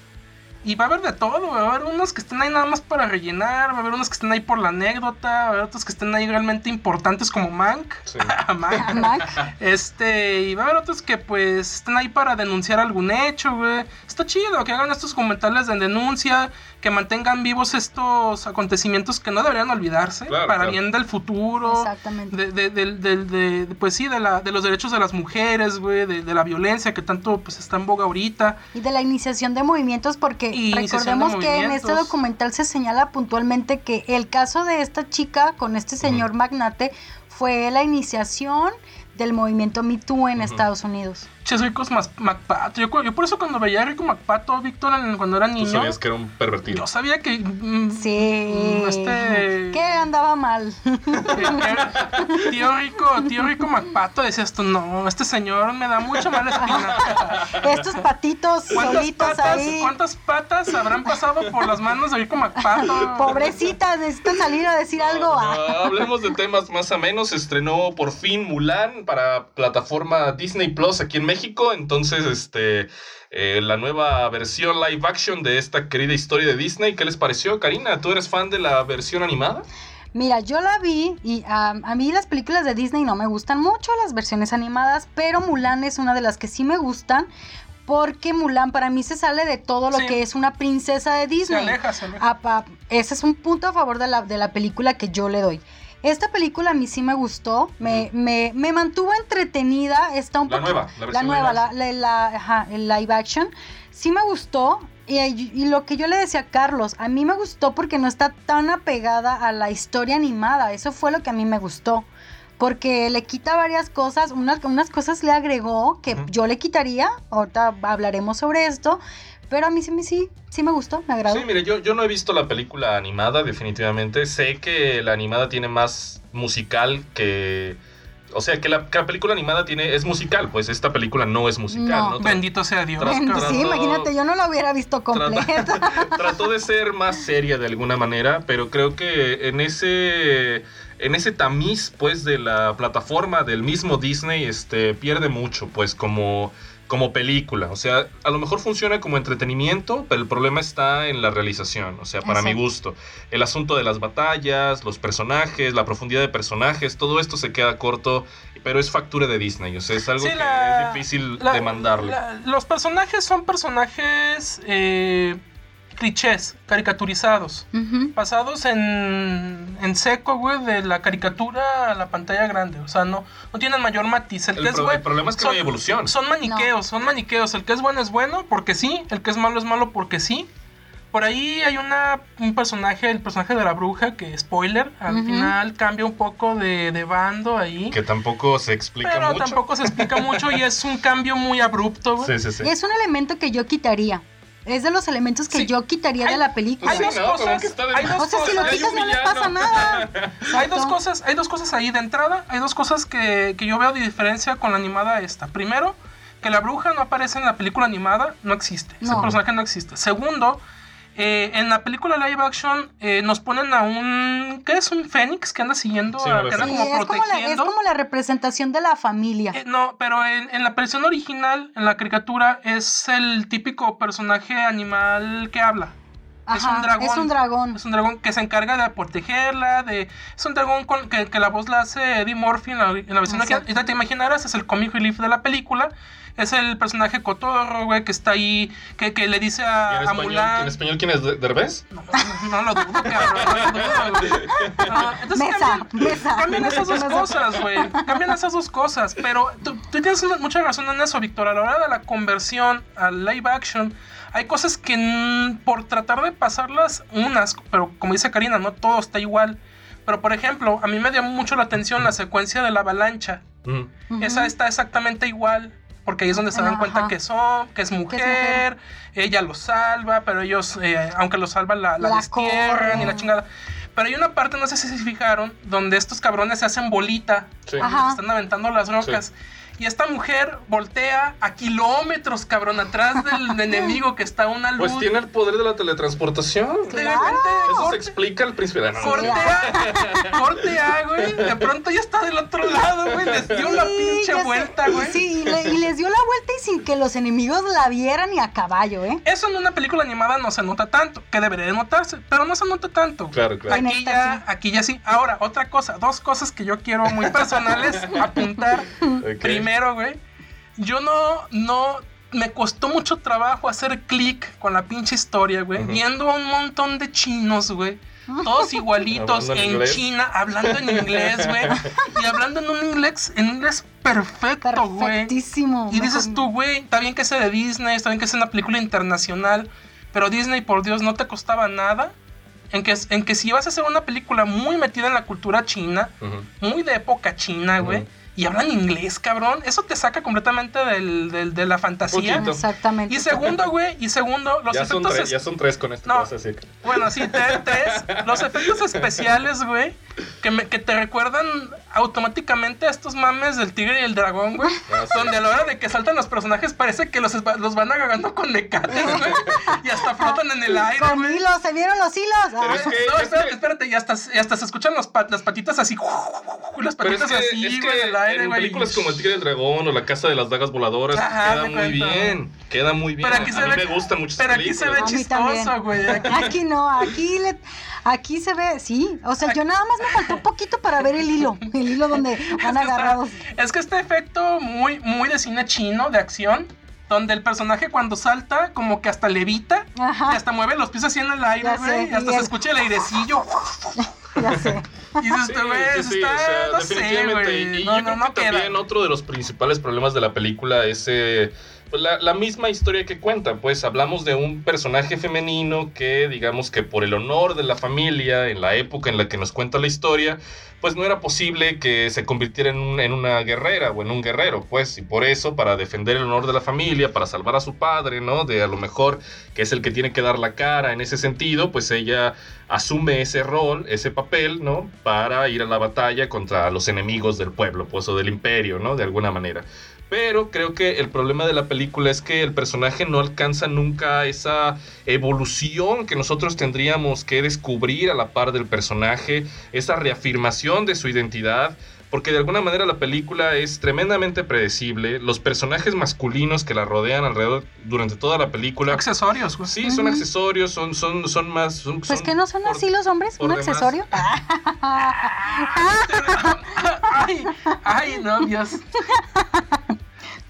y va a haber de todo, va a haber unos que estén ahí nada más para rellenar, va a haber unos que estén ahí por la anécdota, va a haber otros que estén ahí realmente importantes como Mank. Sí. (laughs) Mank. Mac, Este, y va a haber otros que pues están ahí para denunciar algún hecho, güey. Está chido que hagan estos comentarios de denuncia, que mantengan vivos estos acontecimientos que no deberían olvidarse Claro, para claro. bien del futuro. Exactamente. De, de- del- del- de- pues sí, de, la, de los derechos de las mujeres, güey, de, de la violencia que tanto pues está en boga ahorita. Y de la iniciación de movimientos, porque Y de recordemos que en este documental se señala puntualmente que el caso de esta chica con este señor magnate fue la iniciación del movimiento Me Too en Estados Unidos. Che, soy Cos MacPato. Yo, por eso cuando veía a Rico MacPato, Víctor, cuando era Tú niño, sabías que era un pervertido. yo sabía que... mm, Sí. mm, Este... Que andaba mal. que- tío Rico, tío Rico MacPato decía esto, no, este señor me da mucha mala espina. Estos patitos ¿Cuántas solitos patas, ahí. ¿Cuántas patas habrán pasado por las manos de Rico MacPato? Pobrecitas, necesitan salir a decir algo. No, Ah. hablemos de temas más o menos. Estrenó por fin Mulan para plataforma Disney Plus aquí en México. Entonces, este, eh, la nueva versión live action de esta querida historia de Disney. ¿Qué les pareció, Karina? ¿Tú eres fan de la versión animada? Mira, yo la vi y a mí las películas de Disney no me gustan mucho, las versiones animadas, pero Mulan es una de las que sí me gustan. Porque Mulan para mí se sale de todo lo Sí. que es una princesa de Se Disney. aleja, se aleja. Ah, ese es un punto a favor de la, de la película que yo le doy. Esta película a mí sí me gustó, me, me, me mantuvo entretenida, está un La poco... nueva, la la nueva, la, la- la- ajá, el live action, sí me gustó. Y, y lo que yo le decía a Carlos, a mí me gustó porque no está tan apegada a la historia animada, eso fue lo que a mí me gustó. Porque le quita varias cosas, unas, unas cosas le agregó que yo le quitaría, ahorita hablaremos sobre esto, pero a mí sí, me- sí, sí me gustó, me agradó. Sí, mire, yo, yo no he visto la película animada, definitivamente. Sé que la animada tiene más musical que. O sea, que la, que la película animada tiene es musical, pues esta película no es musical, No. ¿no? Tra- Bendito sea Dios. Tras- trató- sí, imagínate, yo no la hubiera visto completa. (laughs) Trató de ser más seria de alguna manera, pero creo que en ese en ese tamiz pues de la plataforma del mismo Disney este pierde mucho pues como como película, o sea, a lo mejor funciona como entretenimiento, pero el problema está en la realización, o sea, para mi gusto. El asunto de las batallas, los personajes, la profundidad de personajes, todo esto se queda corto, pero es factura de Disney, o sea, es algo Sí, que es difícil la- demandarle. la- los personajes son personajes eh, clichés, caricaturizados. Ujú. Pasados en, en seco, güey, de la caricatura a la pantalla grande. O sea, no, no tienen mayor matiz. El, El que es bueno. el problema es que no hay evolución. Son maniqueos, son maniqueos. El que es bueno es bueno porque sí. El que es malo es malo porque sí. Por ahí hay una, un personaje, el personaje de la bruja, que spoiler, al Ujú. final cambia un poco de, de bando ahí. Que tampoco se explica pero mucho. tampoco se explica mucho y es un cambio muy abrupto, güey. Sí, sí, sí. Es un elemento que yo quitaría. Es de los elementos que Sí. yo quitaría de la película. Hay Sí, dos no, cosas. que está de Hay dos O sea, si lo cosas. hay quitas no les pasa nada. (laughs) Hay dos cosas, hay dos cosas ahí de entrada, hay dos cosas que, que yo veo de diferencia con la animada esta. Primero, que la bruja no aparece en la película animada, no existe. Ese personaje no existe. Segundo, eh, en la película live action eh, nos ponen a un. ¿Qué es? Un fénix que anda siguiendo, Sí, a- un que anda Sí, fénix. como es, como la, es protegiendo. como la representación de la familia. Eh, no, pero en, en la versión original, en la caricatura, es el típico personaje animal que habla. es un dragón. Es un dragón. Es un dragón que se encarga de protegerla, de... Es un dragón con, que, que la voz la hace Eddie Murphy en la, en la versión original. Te imaginarás, es el comic relief de la película. Es el personaje cotorro, güey, que está ahí, que, que le dice ¿Y a, en, a Mulan... ¿En español quién es? ¿De- ¿Derbez? No, no lo dudo, cabrón. No lo dudo, güey. Ah, entonces Mesa, cambian, mesa. cambian esas dos cosas, güey. Cambian esas dos cosas. Pero tú, tú tienes mucha razón en eso, Víctor. A la hora de la conversión al live action, hay cosas que por tratar de pasarlas unas, pero como dice Karina, no todo está igual. Pero por ejemplo, a mí me llamó mucho la atención la secuencia de la avalancha. Esa está exactamente igual. Porque ahí es donde se dan Ajá. cuenta que son, que es mujer, mujer. ella lo salva, pero ellos, eh, aunque lo salva, la, la La destierran y la chingada. Pero hay una parte, no sé si se fijaron, donde estos cabrones se hacen bolita, Sí. Ajá. están aventando las rocas. Y esta mujer voltea a kilómetros, cabrón, atrás del (laughs) enemigo que está a una luz. Pues tiene el poder de la teletransportación. De Claro. repente, Eso se explica al príncipe. No, no, corte A, corte A, güey. De pronto ya está del otro lado, güey. Les dio la Sí, pinche ya sé. vuelta, güey. Sí, y, le- y les dio la vuelta y sin que los enemigos la vieran y a caballo, ¿eh? Eso en una película animada no se nota tanto, que debería de notarse, pero no se nota tanto. Claro, claro. Aquí esta ya, sí. aquí ya sí. Ahora, otra cosa, dos cosas que yo quiero muy personales (laughs) apuntar. Primero, güey, yo no, no me costó mucho trabajo hacer clic con la pinche historia, güey. Viendo a un montón de chinos, güey. (laughs) Todos igualitos en inglés. China, hablando en inglés, güey. (laughs) Y hablando en un inglés, en inglés perfecto, güey. Perfectísimo. Y dices tú, güey, está bien que sea de Disney, está bien que sea una película internacional, pero Disney, por Dios, no te costaba nada. En que, en que si vas a hacer una película muy metida en la cultura china, muy de época china, güey. Y hablan inglés, cabrón, eso te saca completamente del, del- de la fantasía. Poquito. Exactamente. Y segundo, güey, y segundo, los Ya son, efectos... tres, es- ya son tres con esto No. que vas a decir. Bueno, sí, tres. Los efectos especiales, güey, que, me- que te recuerdan automáticamente a estos mames del tigre y el dragón, güey. Ah, sí. Donde a la hora de que saltan los personajes parece que los, los van agarrando con mecates, güey. Y hasta flotan en el aire, Con güey. hilos, ¿se vieron los hilos? Pero Ah, es que- No, es espérate, que- espérate, y hasta, y hasta se escuchan los pat- las patitas así, (laughs) las es patitas que, así, es güey, que en el aire, en güey. películas como El Tigre del Dragón o La Casa de las Dagas Voladoras Ajá, queda muy cuento. bien. Queda muy bien. Pero aquí a se mí ve- me gustan muchas Pero aquí se ve chistoso, güey. (laughs) Aquí, Aquí no, aquí le, aquí se ve, sí. O sea, yo nada más me faltó un poquito para ver el hilo, (laughs) el hilo donde Es van agarrados. es que este efecto muy, muy de cine chino, de acción, donde el personaje cuando salta, como que hasta levita, Ajá. y hasta mueve los pies así en el aire, güey, hasta y se el- escucha el airecillo. (laughs) Ya sé. Y Sí, tú, güey, sí, eso sí, está, o sea, no sé, definitivamente. y No, yo no, creo que también queda. otro de los principales problemas de la película es eh, pues, la, misma historia que cuenta. Pues hablamos de un personaje femenino que, digamos que por el honor de la familia, en la época en la que nos cuenta la historia, pues no era posible que se convirtiera en, en una guerrera o en un guerrero, pues, y por eso, para defender el honor de la familia, para salvar a su padre, ¿no? De a lo mejor que es el que tiene que dar la cara en ese sentido, pues ella asume ese rol, ese papel, ¿no? Para ir a la batalla contra los enemigos del pueblo, pues, o del imperio, ¿no? De alguna manera. Pero creo que el problema de la película es que el personaje no alcanza nunca esa evolución que nosotros tendríamos que descubrir a la par del personaje, esa reafirmación de su identidad, porque de alguna manera la película es tremendamente predecible, los personajes masculinos que la rodean alrededor durante toda la película, Accesorios, güey. sí, son accesorios, son, son, son más... son- Pues son que no son por- así los hombres, un demás. accesorio. (laughs) ay, ay, no, Dios. (laughs)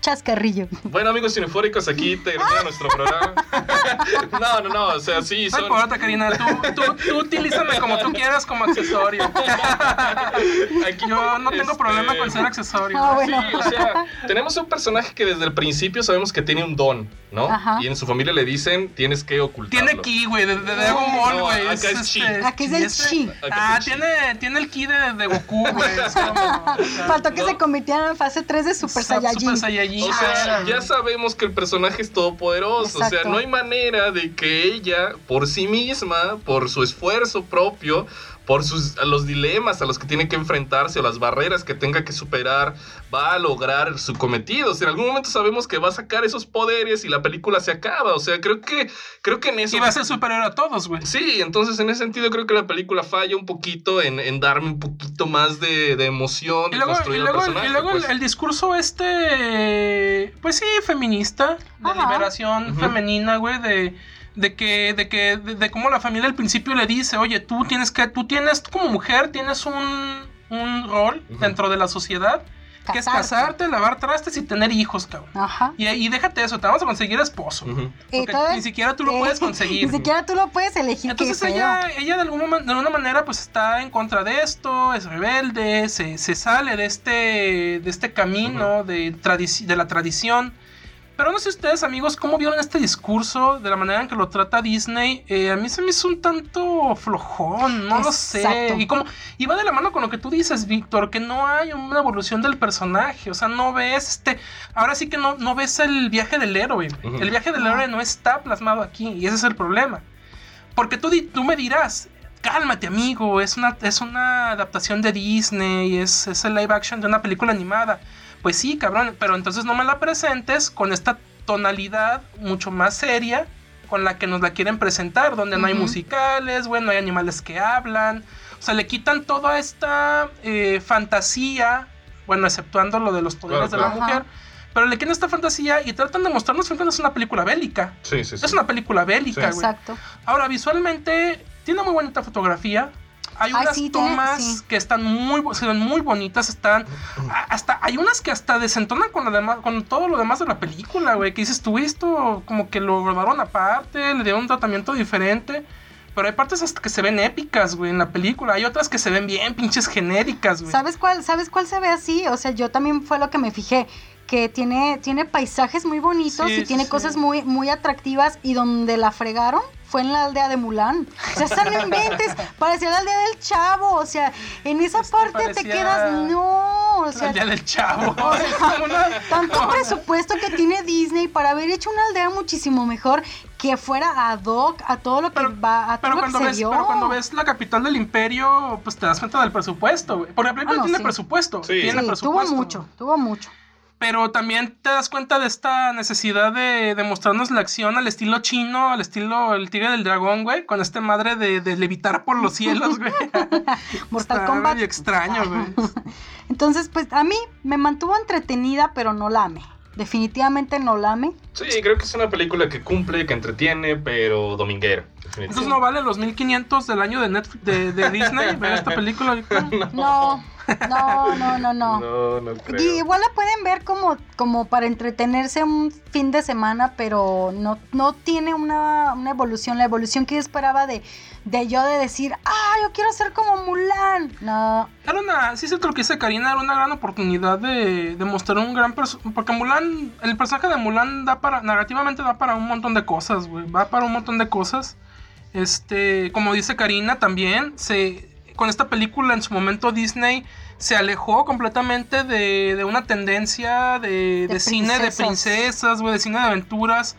Chascarrillo. Bueno, amigos cinefóricos, aquí termina nuestro programa. (laughs) no, no, no, o sea, sí, No son... importa, Karina, tú, tú, tú utilízame como tú quieras como accesorio. (laughs) Aquí, Yo no tengo este, problema con ser accesorio. Ah, Sí, o sea, tenemos un personaje que desde el principio sabemos que tiene un don, ¿no? Ajá. Y en su familia le dicen, tienes que ocultarlo. Tiene ki, güey, de, de Dragon No, Ball, güey. acá es chi. Aquí es el ese- chi. Acá Ah, tiene, tiene el ki de, de Goku, güey. (laughs) Faltó que ¿no? se convirtieran en fase 3 de Super Saiyajin. Super Saiyajin. O sea, Ah, ya sabemos que el personaje es todopoderoso. O sea, Exacto. no hay manera de que ella, por sí misma, por su esfuerzo propio, por sus, a los dilemas a los que tiene que enfrentarse o las barreras que tenga que superar, va a lograr su cometido. O sea, en algún momento sabemos que va a sacar esos poderes y la película se acaba. O sea, creo que, creo que en eso. Y va a ser superior a todos, güey. Sí, entonces en ese sentido creo que la película falla un poquito en, en darme un poquito más de, de emoción, Y de luego, construir y luego, y luego el- pues. el, discurso este, pues sí, feminista, de Ajá. liberación femenina, güey, de, de que, de que, de, de cómo la familia al principio le dice, oye, tú tienes que, tú tienes, tú como mujer tienes un, un rol dentro de la sociedad, que es Casarte. lavar trastes y tener hijos, cabrón. Ajá. Y, y déjate eso, te vamos a conseguir esposo. Porque todo- ni siquiera tú lo eh, puedes conseguir. Ni siquiera tú lo puedes elegir. Entonces ella, ella de, momen- de alguna manera pues está en contra de esto, es rebelde, se, se sale de este, de este camino de, tradici- de la tradición. Pero no sé ustedes amigos, ¿cómo vieron este discurso de la manera en que lo trata Disney? Eh, a mí se me hizo un tanto flojón, no lo sé. Y, como, y va de la mano con lo que tú dices, Víctor, que no hay una evolución del personaje. O sea, no ves este... Ahora sí que no, no ves el viaje del héroe. El viaje del héroe no está plasmado aquí y ese es el problema. Porque tú, di- tú me dirás, cálmate amigo, es una, es una adaptación de Disney, es, es el live action de una película animada. Pues sí, cabrón, pero entonces no me la presentes con esta tonalidad mucho más seria con la que nos la quieren presentar, donde no hay musicales, bueno, hay animales que hablan. O sea, le quitan toda esta eh, fantasía, bueno, exceptuando lo de los poderes Claro, de la mujer, pero le quitan esta fantasía y tratan de mostrarnos que es una película bélica. Sí, sí, sí. Es una película bélica, Sí. güey. Exacto. Ahora, visualmente, tiene muy bonita fotografía. Hay Ay, unas tiene- tomas sí. que están muy, se ven muy bonitas, están hasta hay unas que hasta desentonan con lo demás, con todo lo demás de la película, güey, que dices tú esto como que lo rodaron aparte, le dieron un tratamiento diferente. Pero hay partes hasta que se ven épicas, güey, en la película. Hay otras que se ven bien pinches genéricas, güey. ¿Sabes cuál, ¿Sabes cuál se ve así? O sea, yo también fue lo que me fijé. Que tiene, tiene paisajes muy bonitos Sí, y tiene sí. cosas muy, muy atractivas. Y donde la fregaron fue en la aldea de Mulan. O sea, esa (laughs) no inventes. Parecía la aldea del chavo. O sea, en esa Este parte te quedas. No. O sea, el día del chavo. (laughs) o sea, (laughs) Como una- tanto presupuesto que tiene Disney para haber hecho una aldea muchísimo mejor que fuera ad hoc a todo lo que Pero, va, a todo pero lo que cuando se ves, pero cuando ves la capital del imperio, pues te das cuenta del presupuesto, güey. Porque la Ah, no, tiene sí. presupuesto. Sí. Tiene Sí, tuvo presupuesto. mucho, tuvo mucho. Pero también te das cuenta de esta necesidad de, de mostrarnos la acción al estilo chino, al estilo el tigre del dragón, güey, con este madre de, de levitar por los (laughs) cielos, güey. (laughs) Mortal Está Kombat. medio extraño, güey. (laughs) Entonces, pues a mí me mantuvo entretenida, pero no la amé. Definitivamente no la amé. Sí, creo que es una película que cumple, que entretiene, pero dominguera. Entonces no vale los 1500 del año de Netflix, de, de (laughs) Disney ver esta película. No, no, no, no, no. No, no creo. Y igual la pueden ver como, como para entretenerse un fin de semana, pero no, no tiene una, una evolución. La evolución que yo esperaba de, de yo de decir, ah, yo quiero ser como Mulan. No, Era una, sí es cierto lo que dice Karina, era una gran oportunidad de, de mostrar un gran personaje. Porque Mulan, el personaje de Mulan da para, narrativamente da para un montón de cosas, güey. Va para un montón de cosas. Este, como dice Karina también, se, con esta película en su momento Disney se alejó completamente de, de una tendencia de, De de cine de princesas. güey, de cine de aventuras.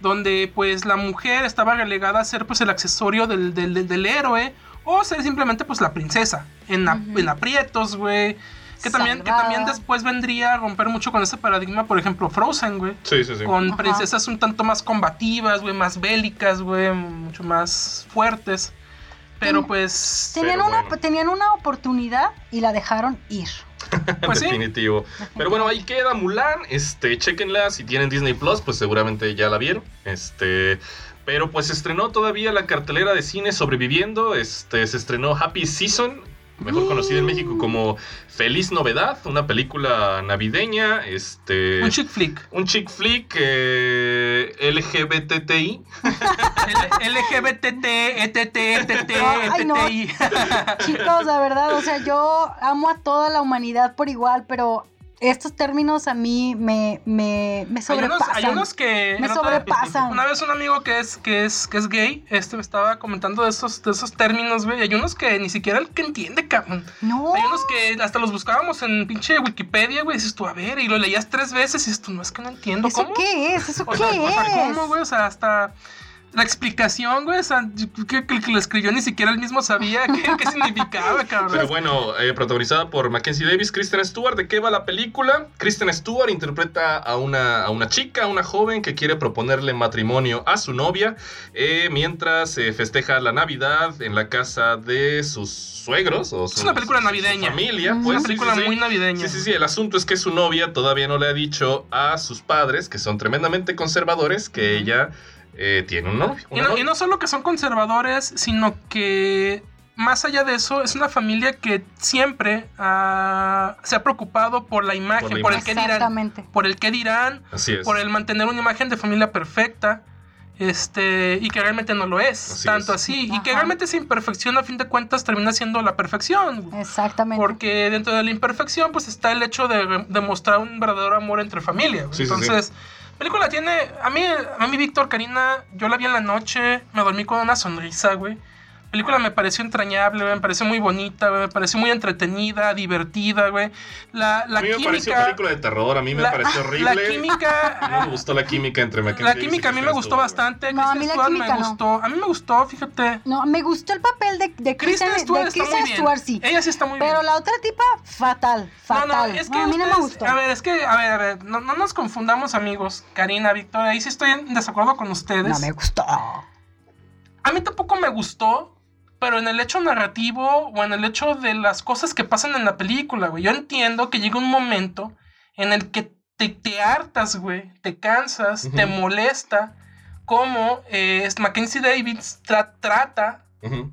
Donde pues la mujer estaba relegada a ser pues el accesorio del, del, del- del héroe. O ser simplemente pues la princesa. En, a- Ujú. en aprietos, güey. Que también, que también después vendría a romper mucho con ese paradigma, por ejemplo, Frozen, güey. Sí, sí, sí. Con Ajá. princesas un tanto más combativas, güey, más bélicas, güey, mucho más fuertes. Pero Ten- pues, tenían, Pero una, bueno. tenían una oportunidad y la dejaron ir. (laughs) pues sí. Definitivo. Pero bueno, ahí queda Mulan. Este, chequenla. Si tienen Disney Plus, pues seguramente ya la vieron. Este. Pero pues se estrenó todavía la cartelera de cine sobreviviendo. Este, se estrenó Happy Season. Mejor conocida en México como Feliz Novedad, una película navideña, este, Un chick flick. un chick flick eh, LGBTI, L- LGBTT, ETT, ETT, Ay, no. ETTI. (laughs) Chicos, la verdad, o sea, yo amo a toda la humanidad por igual, pero estos términos a mí me, me, me Hay unos, sobrepasan. hay unos que Me sobrepasan. Una vez un amigo que es que es que es gay, este me estaba comentando de esos de esos términos, güey. Hay unos que ni siquiera el que entiende, cabrón. No, Hay unos que hasta los buscábamos en pinche Wikipedia, güey. Dices tú, a ver, y lo leías tres veces y dices tú, no es que no entiendo ¿eso cómo. qué es? ¿Eso O qué sea, o sea, es? ¿cómo, güey? O sea, hasta la explicación, güey. O sea, que el que lo escribió ni siquiera él mismo sabía qué, qué (laughs) significaba, cabrón. Pero bueno, eh, protagonizada por Mackenzie Davis, Kristen Stewart. ¿De qué va la película? Kristen Stewart interpreta a una, a una chica, a una joven que quiere proponerle matrimonio a su novia eh, mientras se festeja la Navidad en la casa de sus suegros. O su- una película su- su navideña. familia, Una pues. Una película sí, sí. muy navideña. Sí, sí, sí. El asunto es que su novia todavía no le ha dicho a sus padres, que son tremendamente conservadores, que ella eh, tiene un novio. Y no, novia. y no solo que son conservadores, sino que más allá de eso, es una familia que siempre ah, se ha preocupado por la imagen, Por el que dirán, Exactamente. por el que dirán, Así es. por el mantener una imagen de familia perfecta. Este, y que realmente no lo es, Así tanto es. así. Y que realmente esa imperfección, a fin de cuentas, termina siendo la perfección. Exactamente. Porque dentro de la imperfección, pues está el hecho de demostrar un verdadero amor entre familia. sí, sí. Película tiene. A mí, a mí, Víctor, Karina, yo la vi en la noche, me dormí con una sonrisa, güey. Película me pareció entrañable, güey, me pareció muy bonita, me pareció muy entretenida, divertida, güey. La, la a mí me pareció química. película de terror, a mí me la- pareció (laughs) La horrible. química. No me gustó la química entre Mackenzie La química a mí me gustó bastante. No, a mí la química me no. gustó. A mí me gustó, fíjate. No, me gustó el papel de, de Kristen Kristen, Stewart de está muy Kristen bien. Stewart, sí. Ella sí está muy bien. Pero la otra tipa, fatal, fatal. No, no, es que a mí no me gustó. A ver, es que, a ver, a ver, no, no nos confundamos, amigos. Karina, Victoria, ahí sí estoy en desacuerdo con ustedes. no me gustó. A mí tampoco me gustó, pero en el hecho narrativo o en el hecho de las cosas que pasan en la película, güey. Yo entiendo que llega un momento en el que te, te hartas, güey, te cansas, te molesta cómo eh, Mackenzie Davis tra- trata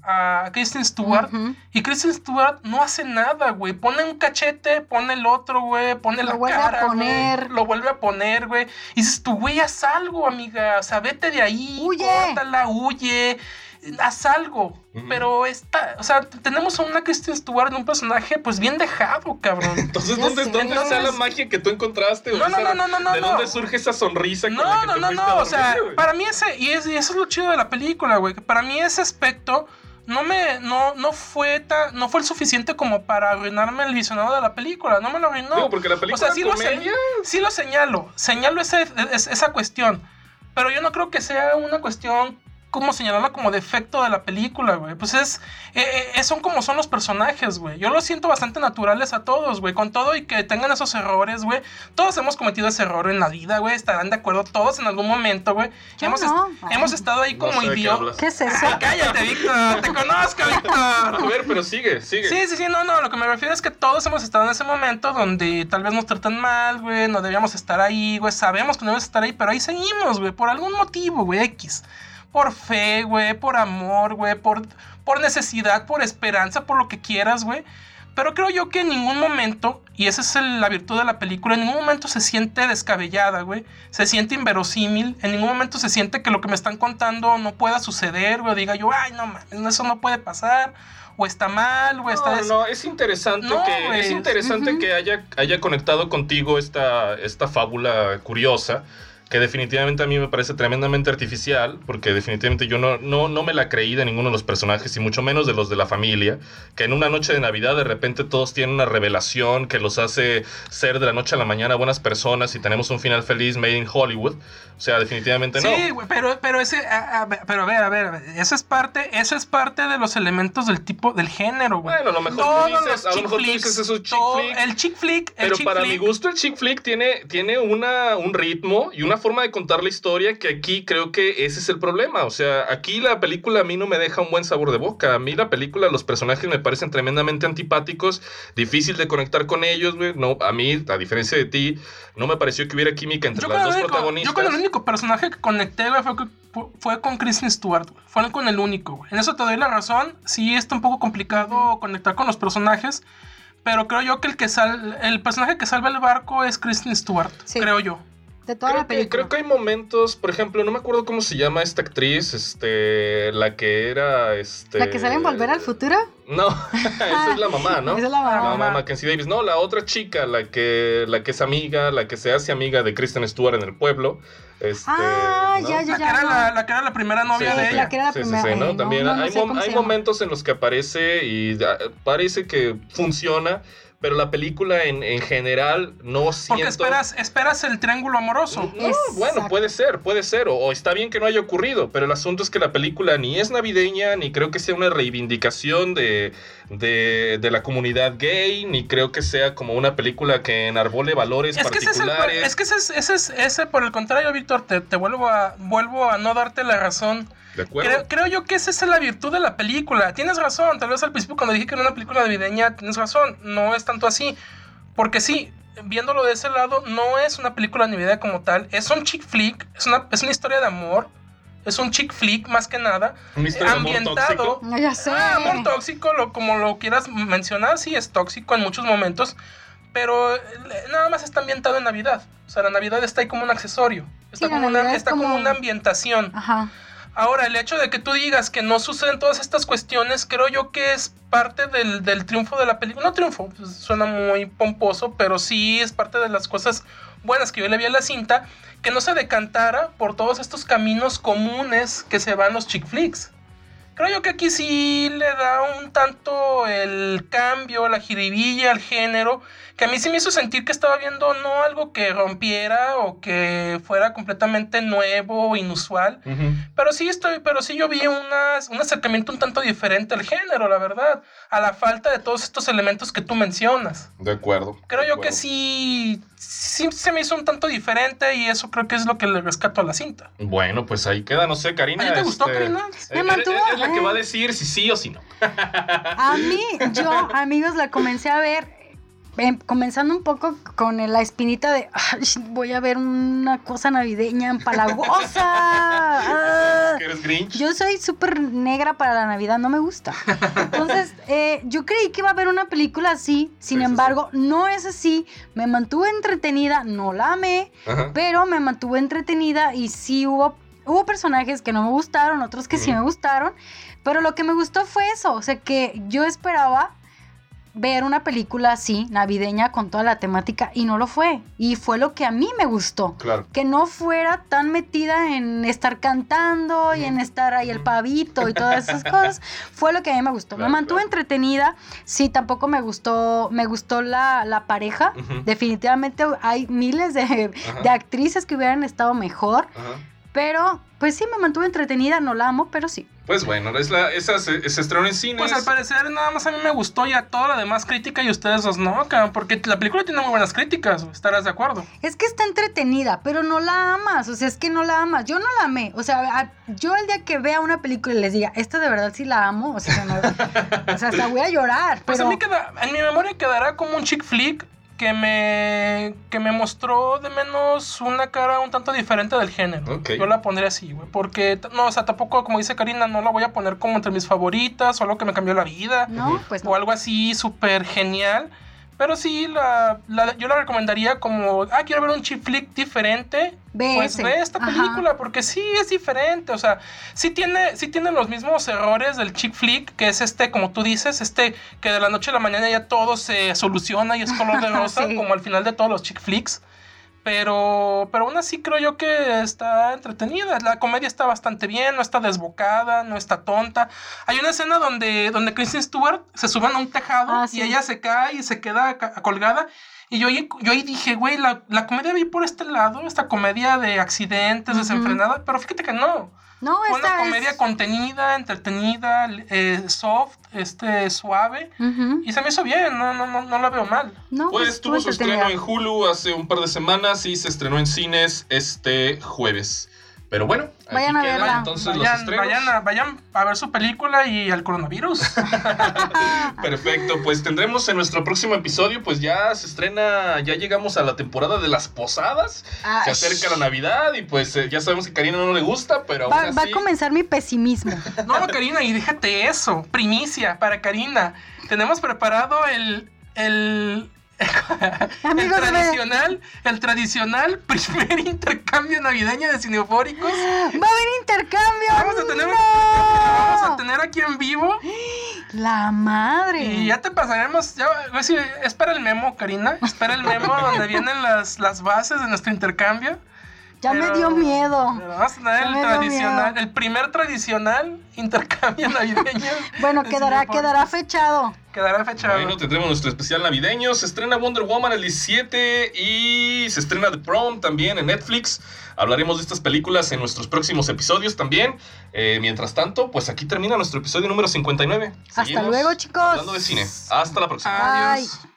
a Kristen Stewart. Y Kristen Stewart no hace nada, güey. Pone un cachete, pone el otro, güey. Pone Lo la vuelve a güey, poner. Lo vuelve a poner, güey. Y dices, tú, güey, haz algo, amiga. O sea, vete de ahí. Huye. Córtala, huye. Haz algo. Ujú. Pero está, o sea, tenemos a una Kristen Stewart en un personaje, pues bien dejado, cabrón. (laughs) Entonces, ¿dónde. ¿dónde está la Entonces- magia que tú encontraste? o No, no, esa- no, no, no, ¿De no. dónde surge esa sonrisa con la No, que no, te no, no. O dormir, sea, güey? para mí ese, y, es- y eso es lo chido de la película, güey. que Para mí ese aspecto no me, no, no fue tan, no fue el suficiente como para arruinarme el visionado de la película. No me lo arruinó. Digo, porque la película o sea, sí lo, señalo, sí lo señalo. Señalo ese- es- esa cuestión. Pero yo no creo que sea una cuestión como señalarla como defecto de la película, güey. Pues es, eh, eh, son como son los personajes, güey. Yo los siento bastante naturales a todos, güey. Con todo y que tengan esos errores, güey. Todos hemos cometido ese error en la vida, güey. Estarán de acuerdo todos en algún momento, güey. Hemos, no. est- hemos estado ahí No como sé qué idiotas. ¿Qué es eso? Ay, cállate, Víctor. Te conozco, A Víctor. ver, pero sigue, sigue. Sí, sí, sí, no, no, lo que me refiero es que todos hemos estado en ese momento donde tal vez nos tratan mal, güey, no debíamos estar ahí, güey, sabemos que no debemos estar ahí, pero ahí seguimos, güey, por algún motivo, güey, X. Por fe, güey, por amor, güey, por, por necesidad, por esperanza, por lo que quieras, güey. Pero creo yo que en ningún momento, y esa es el- la virtud de la película, en ningún momento se siente descabellada, güey. Se siente inverosímil, en ningún momento se siente que lo que me están contando no pueda suceder, güey. o Diga yo, ay, no mames, eso no puede pasar, o está mal, o está... No, des- no, es interesante No, que güey. es interesante que haya, haya conectado contigo esta, esta fábula curiosa que definitivamente a mí me parece tremendamente artificial, porque definitivamente yo no, no, no me la creí de ninguno de los personajes, y mucho menos de los de la familia, que en una noche de Navidad de repente todos tienen una revelación que los hace ser de la noche a la mañana buenas personas y tenemos un final feliz made in Hollywood. O sea, definitivamente no. Sí, pero, pero ese, a- pero a ver, a ver, eso es parte, eso es parte de los elementos del tipo, del género, güey. Bueno, a lo mejor Todos tú dices, los a lo mejor tú dices eso chick flick. El chick flick, el Pero chick para flick- mi gusto el chick flick tiene, tiene una, un ritmo y una forma de contar la historia que aquí creo que ese es el problema. O sea, aquí la película a mí no me deja un buen sabor de boca. A mí la película, los personajes me parecen tremendamente antipáticos, difícil de conectar con ellos, güey. No, a mí, a diferencia de ti, no me pareció que hubiera química entre Yo las dos único, protagonistas. yo con el único personaje que conecté, güey, fue, con- fue con Kristen Stewart, güey. Fue con el único, güey. En eso te doy la razón. Sí está un poco complicado conectar con los personajes. Pero creo yo que el que sal, el personaje que salva el barco es Kristen Stewart. Sí. Creo yo. De toda Creo la que, película. creo que hay momentos, por ejemplo, no me acuerdo cómo se llama esta actriz, este, la que era, este... ¿La que sale en Volver al Futuro? No, (laughs) esa es la mamá, ¿no? Esa es la La mamá. mamá Mackenzie Davis. No, la otra chica, la que, la que es amiga, la que se hace amiga de Kristen Stewart en el pueblo. Este, Ah, ¿no? ya, La ya, que, ya. era la, la que era la primera novia Sí, de la ella. que era la Sí, sí, primera. sí, ¿no? Ay, no, También no, no hay, mom- momentos en los que aparece y parece que funciona, pero la película en, en general no siento... Porque esperas, esperas el triángulo amoroso. No, bueno, puede ser, puede ser, o, o está bien que no haya ocurrido, pero el asunto es que la película ni es navideña, ni creo que sea una reivindicación de, de, de la comunidad gay, ni creo que sea como una película que enarbole valores Es que, ese es, el, particulares. es que ese es, ese es- ese, por el contrario, Víctor, te, te vuelvo a vuelvo a no darte la razón. ¿De acuerdo? Creo, creo yo que esa es la virtud de la película. Tienes razón, tal vez al principio cuando dije que era una película navideña, tienes razón, no es tanto así. Porque sí, viéndolo de ese lado, no es una película navideña como tal, es un chick flick, es una, es una historia de amor, es un chick flick más que nada, Una historia de amor ambientado. tóxico. Sé. Ah, amor tóxico, lo, como lo quieras mencionar, sí es tóxico en muchos momentos, pero eh, nada más está ambientado en Navidad. O sea, la Navidad está ahí como un accesorio, está, Sí, como, una, está como... como- una ambientación. Ajá. Ahora, el hecho de que tú digas que no suceden todas estas cuestiones, creo yo que es parte del, del triunfo de la película. No triunfo, pues, suena muy pomposo, pero sí es parte de las cosas buenas que yo le vi a la cinta, que no se decantara por todos estos caminos comunes que se van los chick flicks. Creo yo que aquí sí le da un tanto el cambio, la jiribilla al género, que a mí sí me hizo sentir que estaba viendo no algo que rompiera o que fuera completamente nuevo o inusual, pero sí estoy, pero sí yo vi unas- un acercamiento un tanto diferente al género, la verdad, a la falta de todos estos elementos que tú mencionas. De acuerdo. Creo de yo que sí, sí se me hizo un tanto diferente y eso creo que es lo que le rescato a la cinta. Bueno, pues ahí queda, no sé, Karina. ¿A ti te gustó, este, Karina? Me eh, mantuvo, Es la que va a decir si sí o si no. A mí, yo, amigos, la comencé a ver em, comenzando un poco con la espinita de "Ay, voy a ver una cosa navideña empalagosa. (laughs) Ah. ¿Que eres Grinch? Yo soy súper negra para la Navidad, no me gusta. Entonces, eh, yo creí que iba a haber una película así, sin sí, embargo, no es así. Me mantuve entretenida, no la amé, Ajá. pero me mantuve entretenida y sí hubo, hubo personajes que no me gustaron, otros que sí me gustaron, pero lo que me gustó fue eso, o sea que yo esperaba ver una película así, navideña, con toda la temática, y no lo fue. Y fue lo que a mí me gustó. Claro. Que no fuera tan metida en estar cantando y en estar ahí el pavito y todas esas (laughs) cosas. Fue lo que a mí me gustó. Claro, me mantuve claro. entretenida. Sí, tampoco me gustó, me gustó la, la pareja. Definitivamente hay miles de, de actrices que hubieran estado mejor. Ajá. Pero, pues sí, me mantuve entretenida. No la amo, pero sí. Pues bueno, es la, esa se, se estrenó en cines. Pues al parecer nada más a mí me gustó y a toda la demás crítica y ustedes dos no, cabrón, porque la película tiene muy buenas críticas, estarás de acuerdo. Es que está entretenida, pero no la amas. O sea, es que no la amas. Yo no la amé. O sea, a- yo el día que vea una película y les diga, esta de verdad sí la amo, o sea, no- o sea hasta voy a llorar. Pues pero... a mí queda, en mi memoria quedará como un chick flick que me, que me mostró de menos una cara un tanto diferente del género. Yo la pondré así, güey, porque, no, o sea, tampoco, como dice Karina, no la voy a poner como entre mis favoritas o algo que me cambió la vida. No, pues no. o algo así súper genial. Pero sí, la, la- yo la recomendaría como, ah, quiero ver un chick flick diferente. Ve pues ve esta Ajá. película, porque sí es diferente. O sea, sí tiene, sí tiene los mismos errores del chick flick, que es este, como tú dices, este, que de la noche a la mañana ya todo se soluciona y es color de (laughs) rosa, Sí. como al final de todos los chick flicks. Pero, pero aún así creo yo que está entretenida. La comedia está bastante bien, no está desbocada, no está tonta. Hay una escena donde, donde Kristen Stewart se sube a un tejado Ah, y ella se cae y se queda colgada. Y yo, ahí- yo ahí dije, güey, la, la comedia vi por este lado, esta comedia de accidentes, Ujú. desenfrenada, pero fíjate que no. No, Fue una comedia es... contenida, entretenida, eh, soft, este, suave. Y se me hizo bien, no, no, no, no la veo mal. No, Pues estuvo tuvo su estreno en Hulu hace un par de semanas y se estrenó en cines este jueves. Pero bueno, aquí Vayan a verla. entonces los Vayan, estrenos. vayan, a, vayan a ver su película y al coronavirus. (laughs) Perfecto, pues tendremos en nuestro próximo episodio, pues ya se estrena, ya llegamos a la temporada de las posadas, Ay. se acerca la Navidad y pues eh, ya sabemos que Karina no le gusta, pero Va, aún va a comenzar mi pesimismo. No, Karina, y déjate eso. Primicia para Karina. Tenemos preparado el. el (laughs) el me- tradicional, el tradicional (laughs) primer intercambio navideño de cineofóricos. ¡Va a haber intercambio! Vamos a tener, ¡No! vamos a tener aquí en vivo La madre. y ya te pasaremos. Ya, a ver si- espera el memo, Karina. Espera el memo (laughs) donde vienen las, las bases de nuestro intercambio. Ya me dio miedo. pero Vamos a tener el tradicional, miedo. el primer tradicional intercambio (laughs) navideño. Bueno, quedará, quedará fechado. Quedará fechado. Bueno, tendremos nuestro especial navideño. Se estrena Wonder Woman el 17 y se estrena The Prom también en Netflix. Hablaremos de estas películas en nuestros próximos episodios también. Eh, mientras tanto, pues aquí termina nuestro episodio número 59. Hasta Seguimos luego, chicos. Hablando de cine. Hasta la próxima. Adiós. Bye.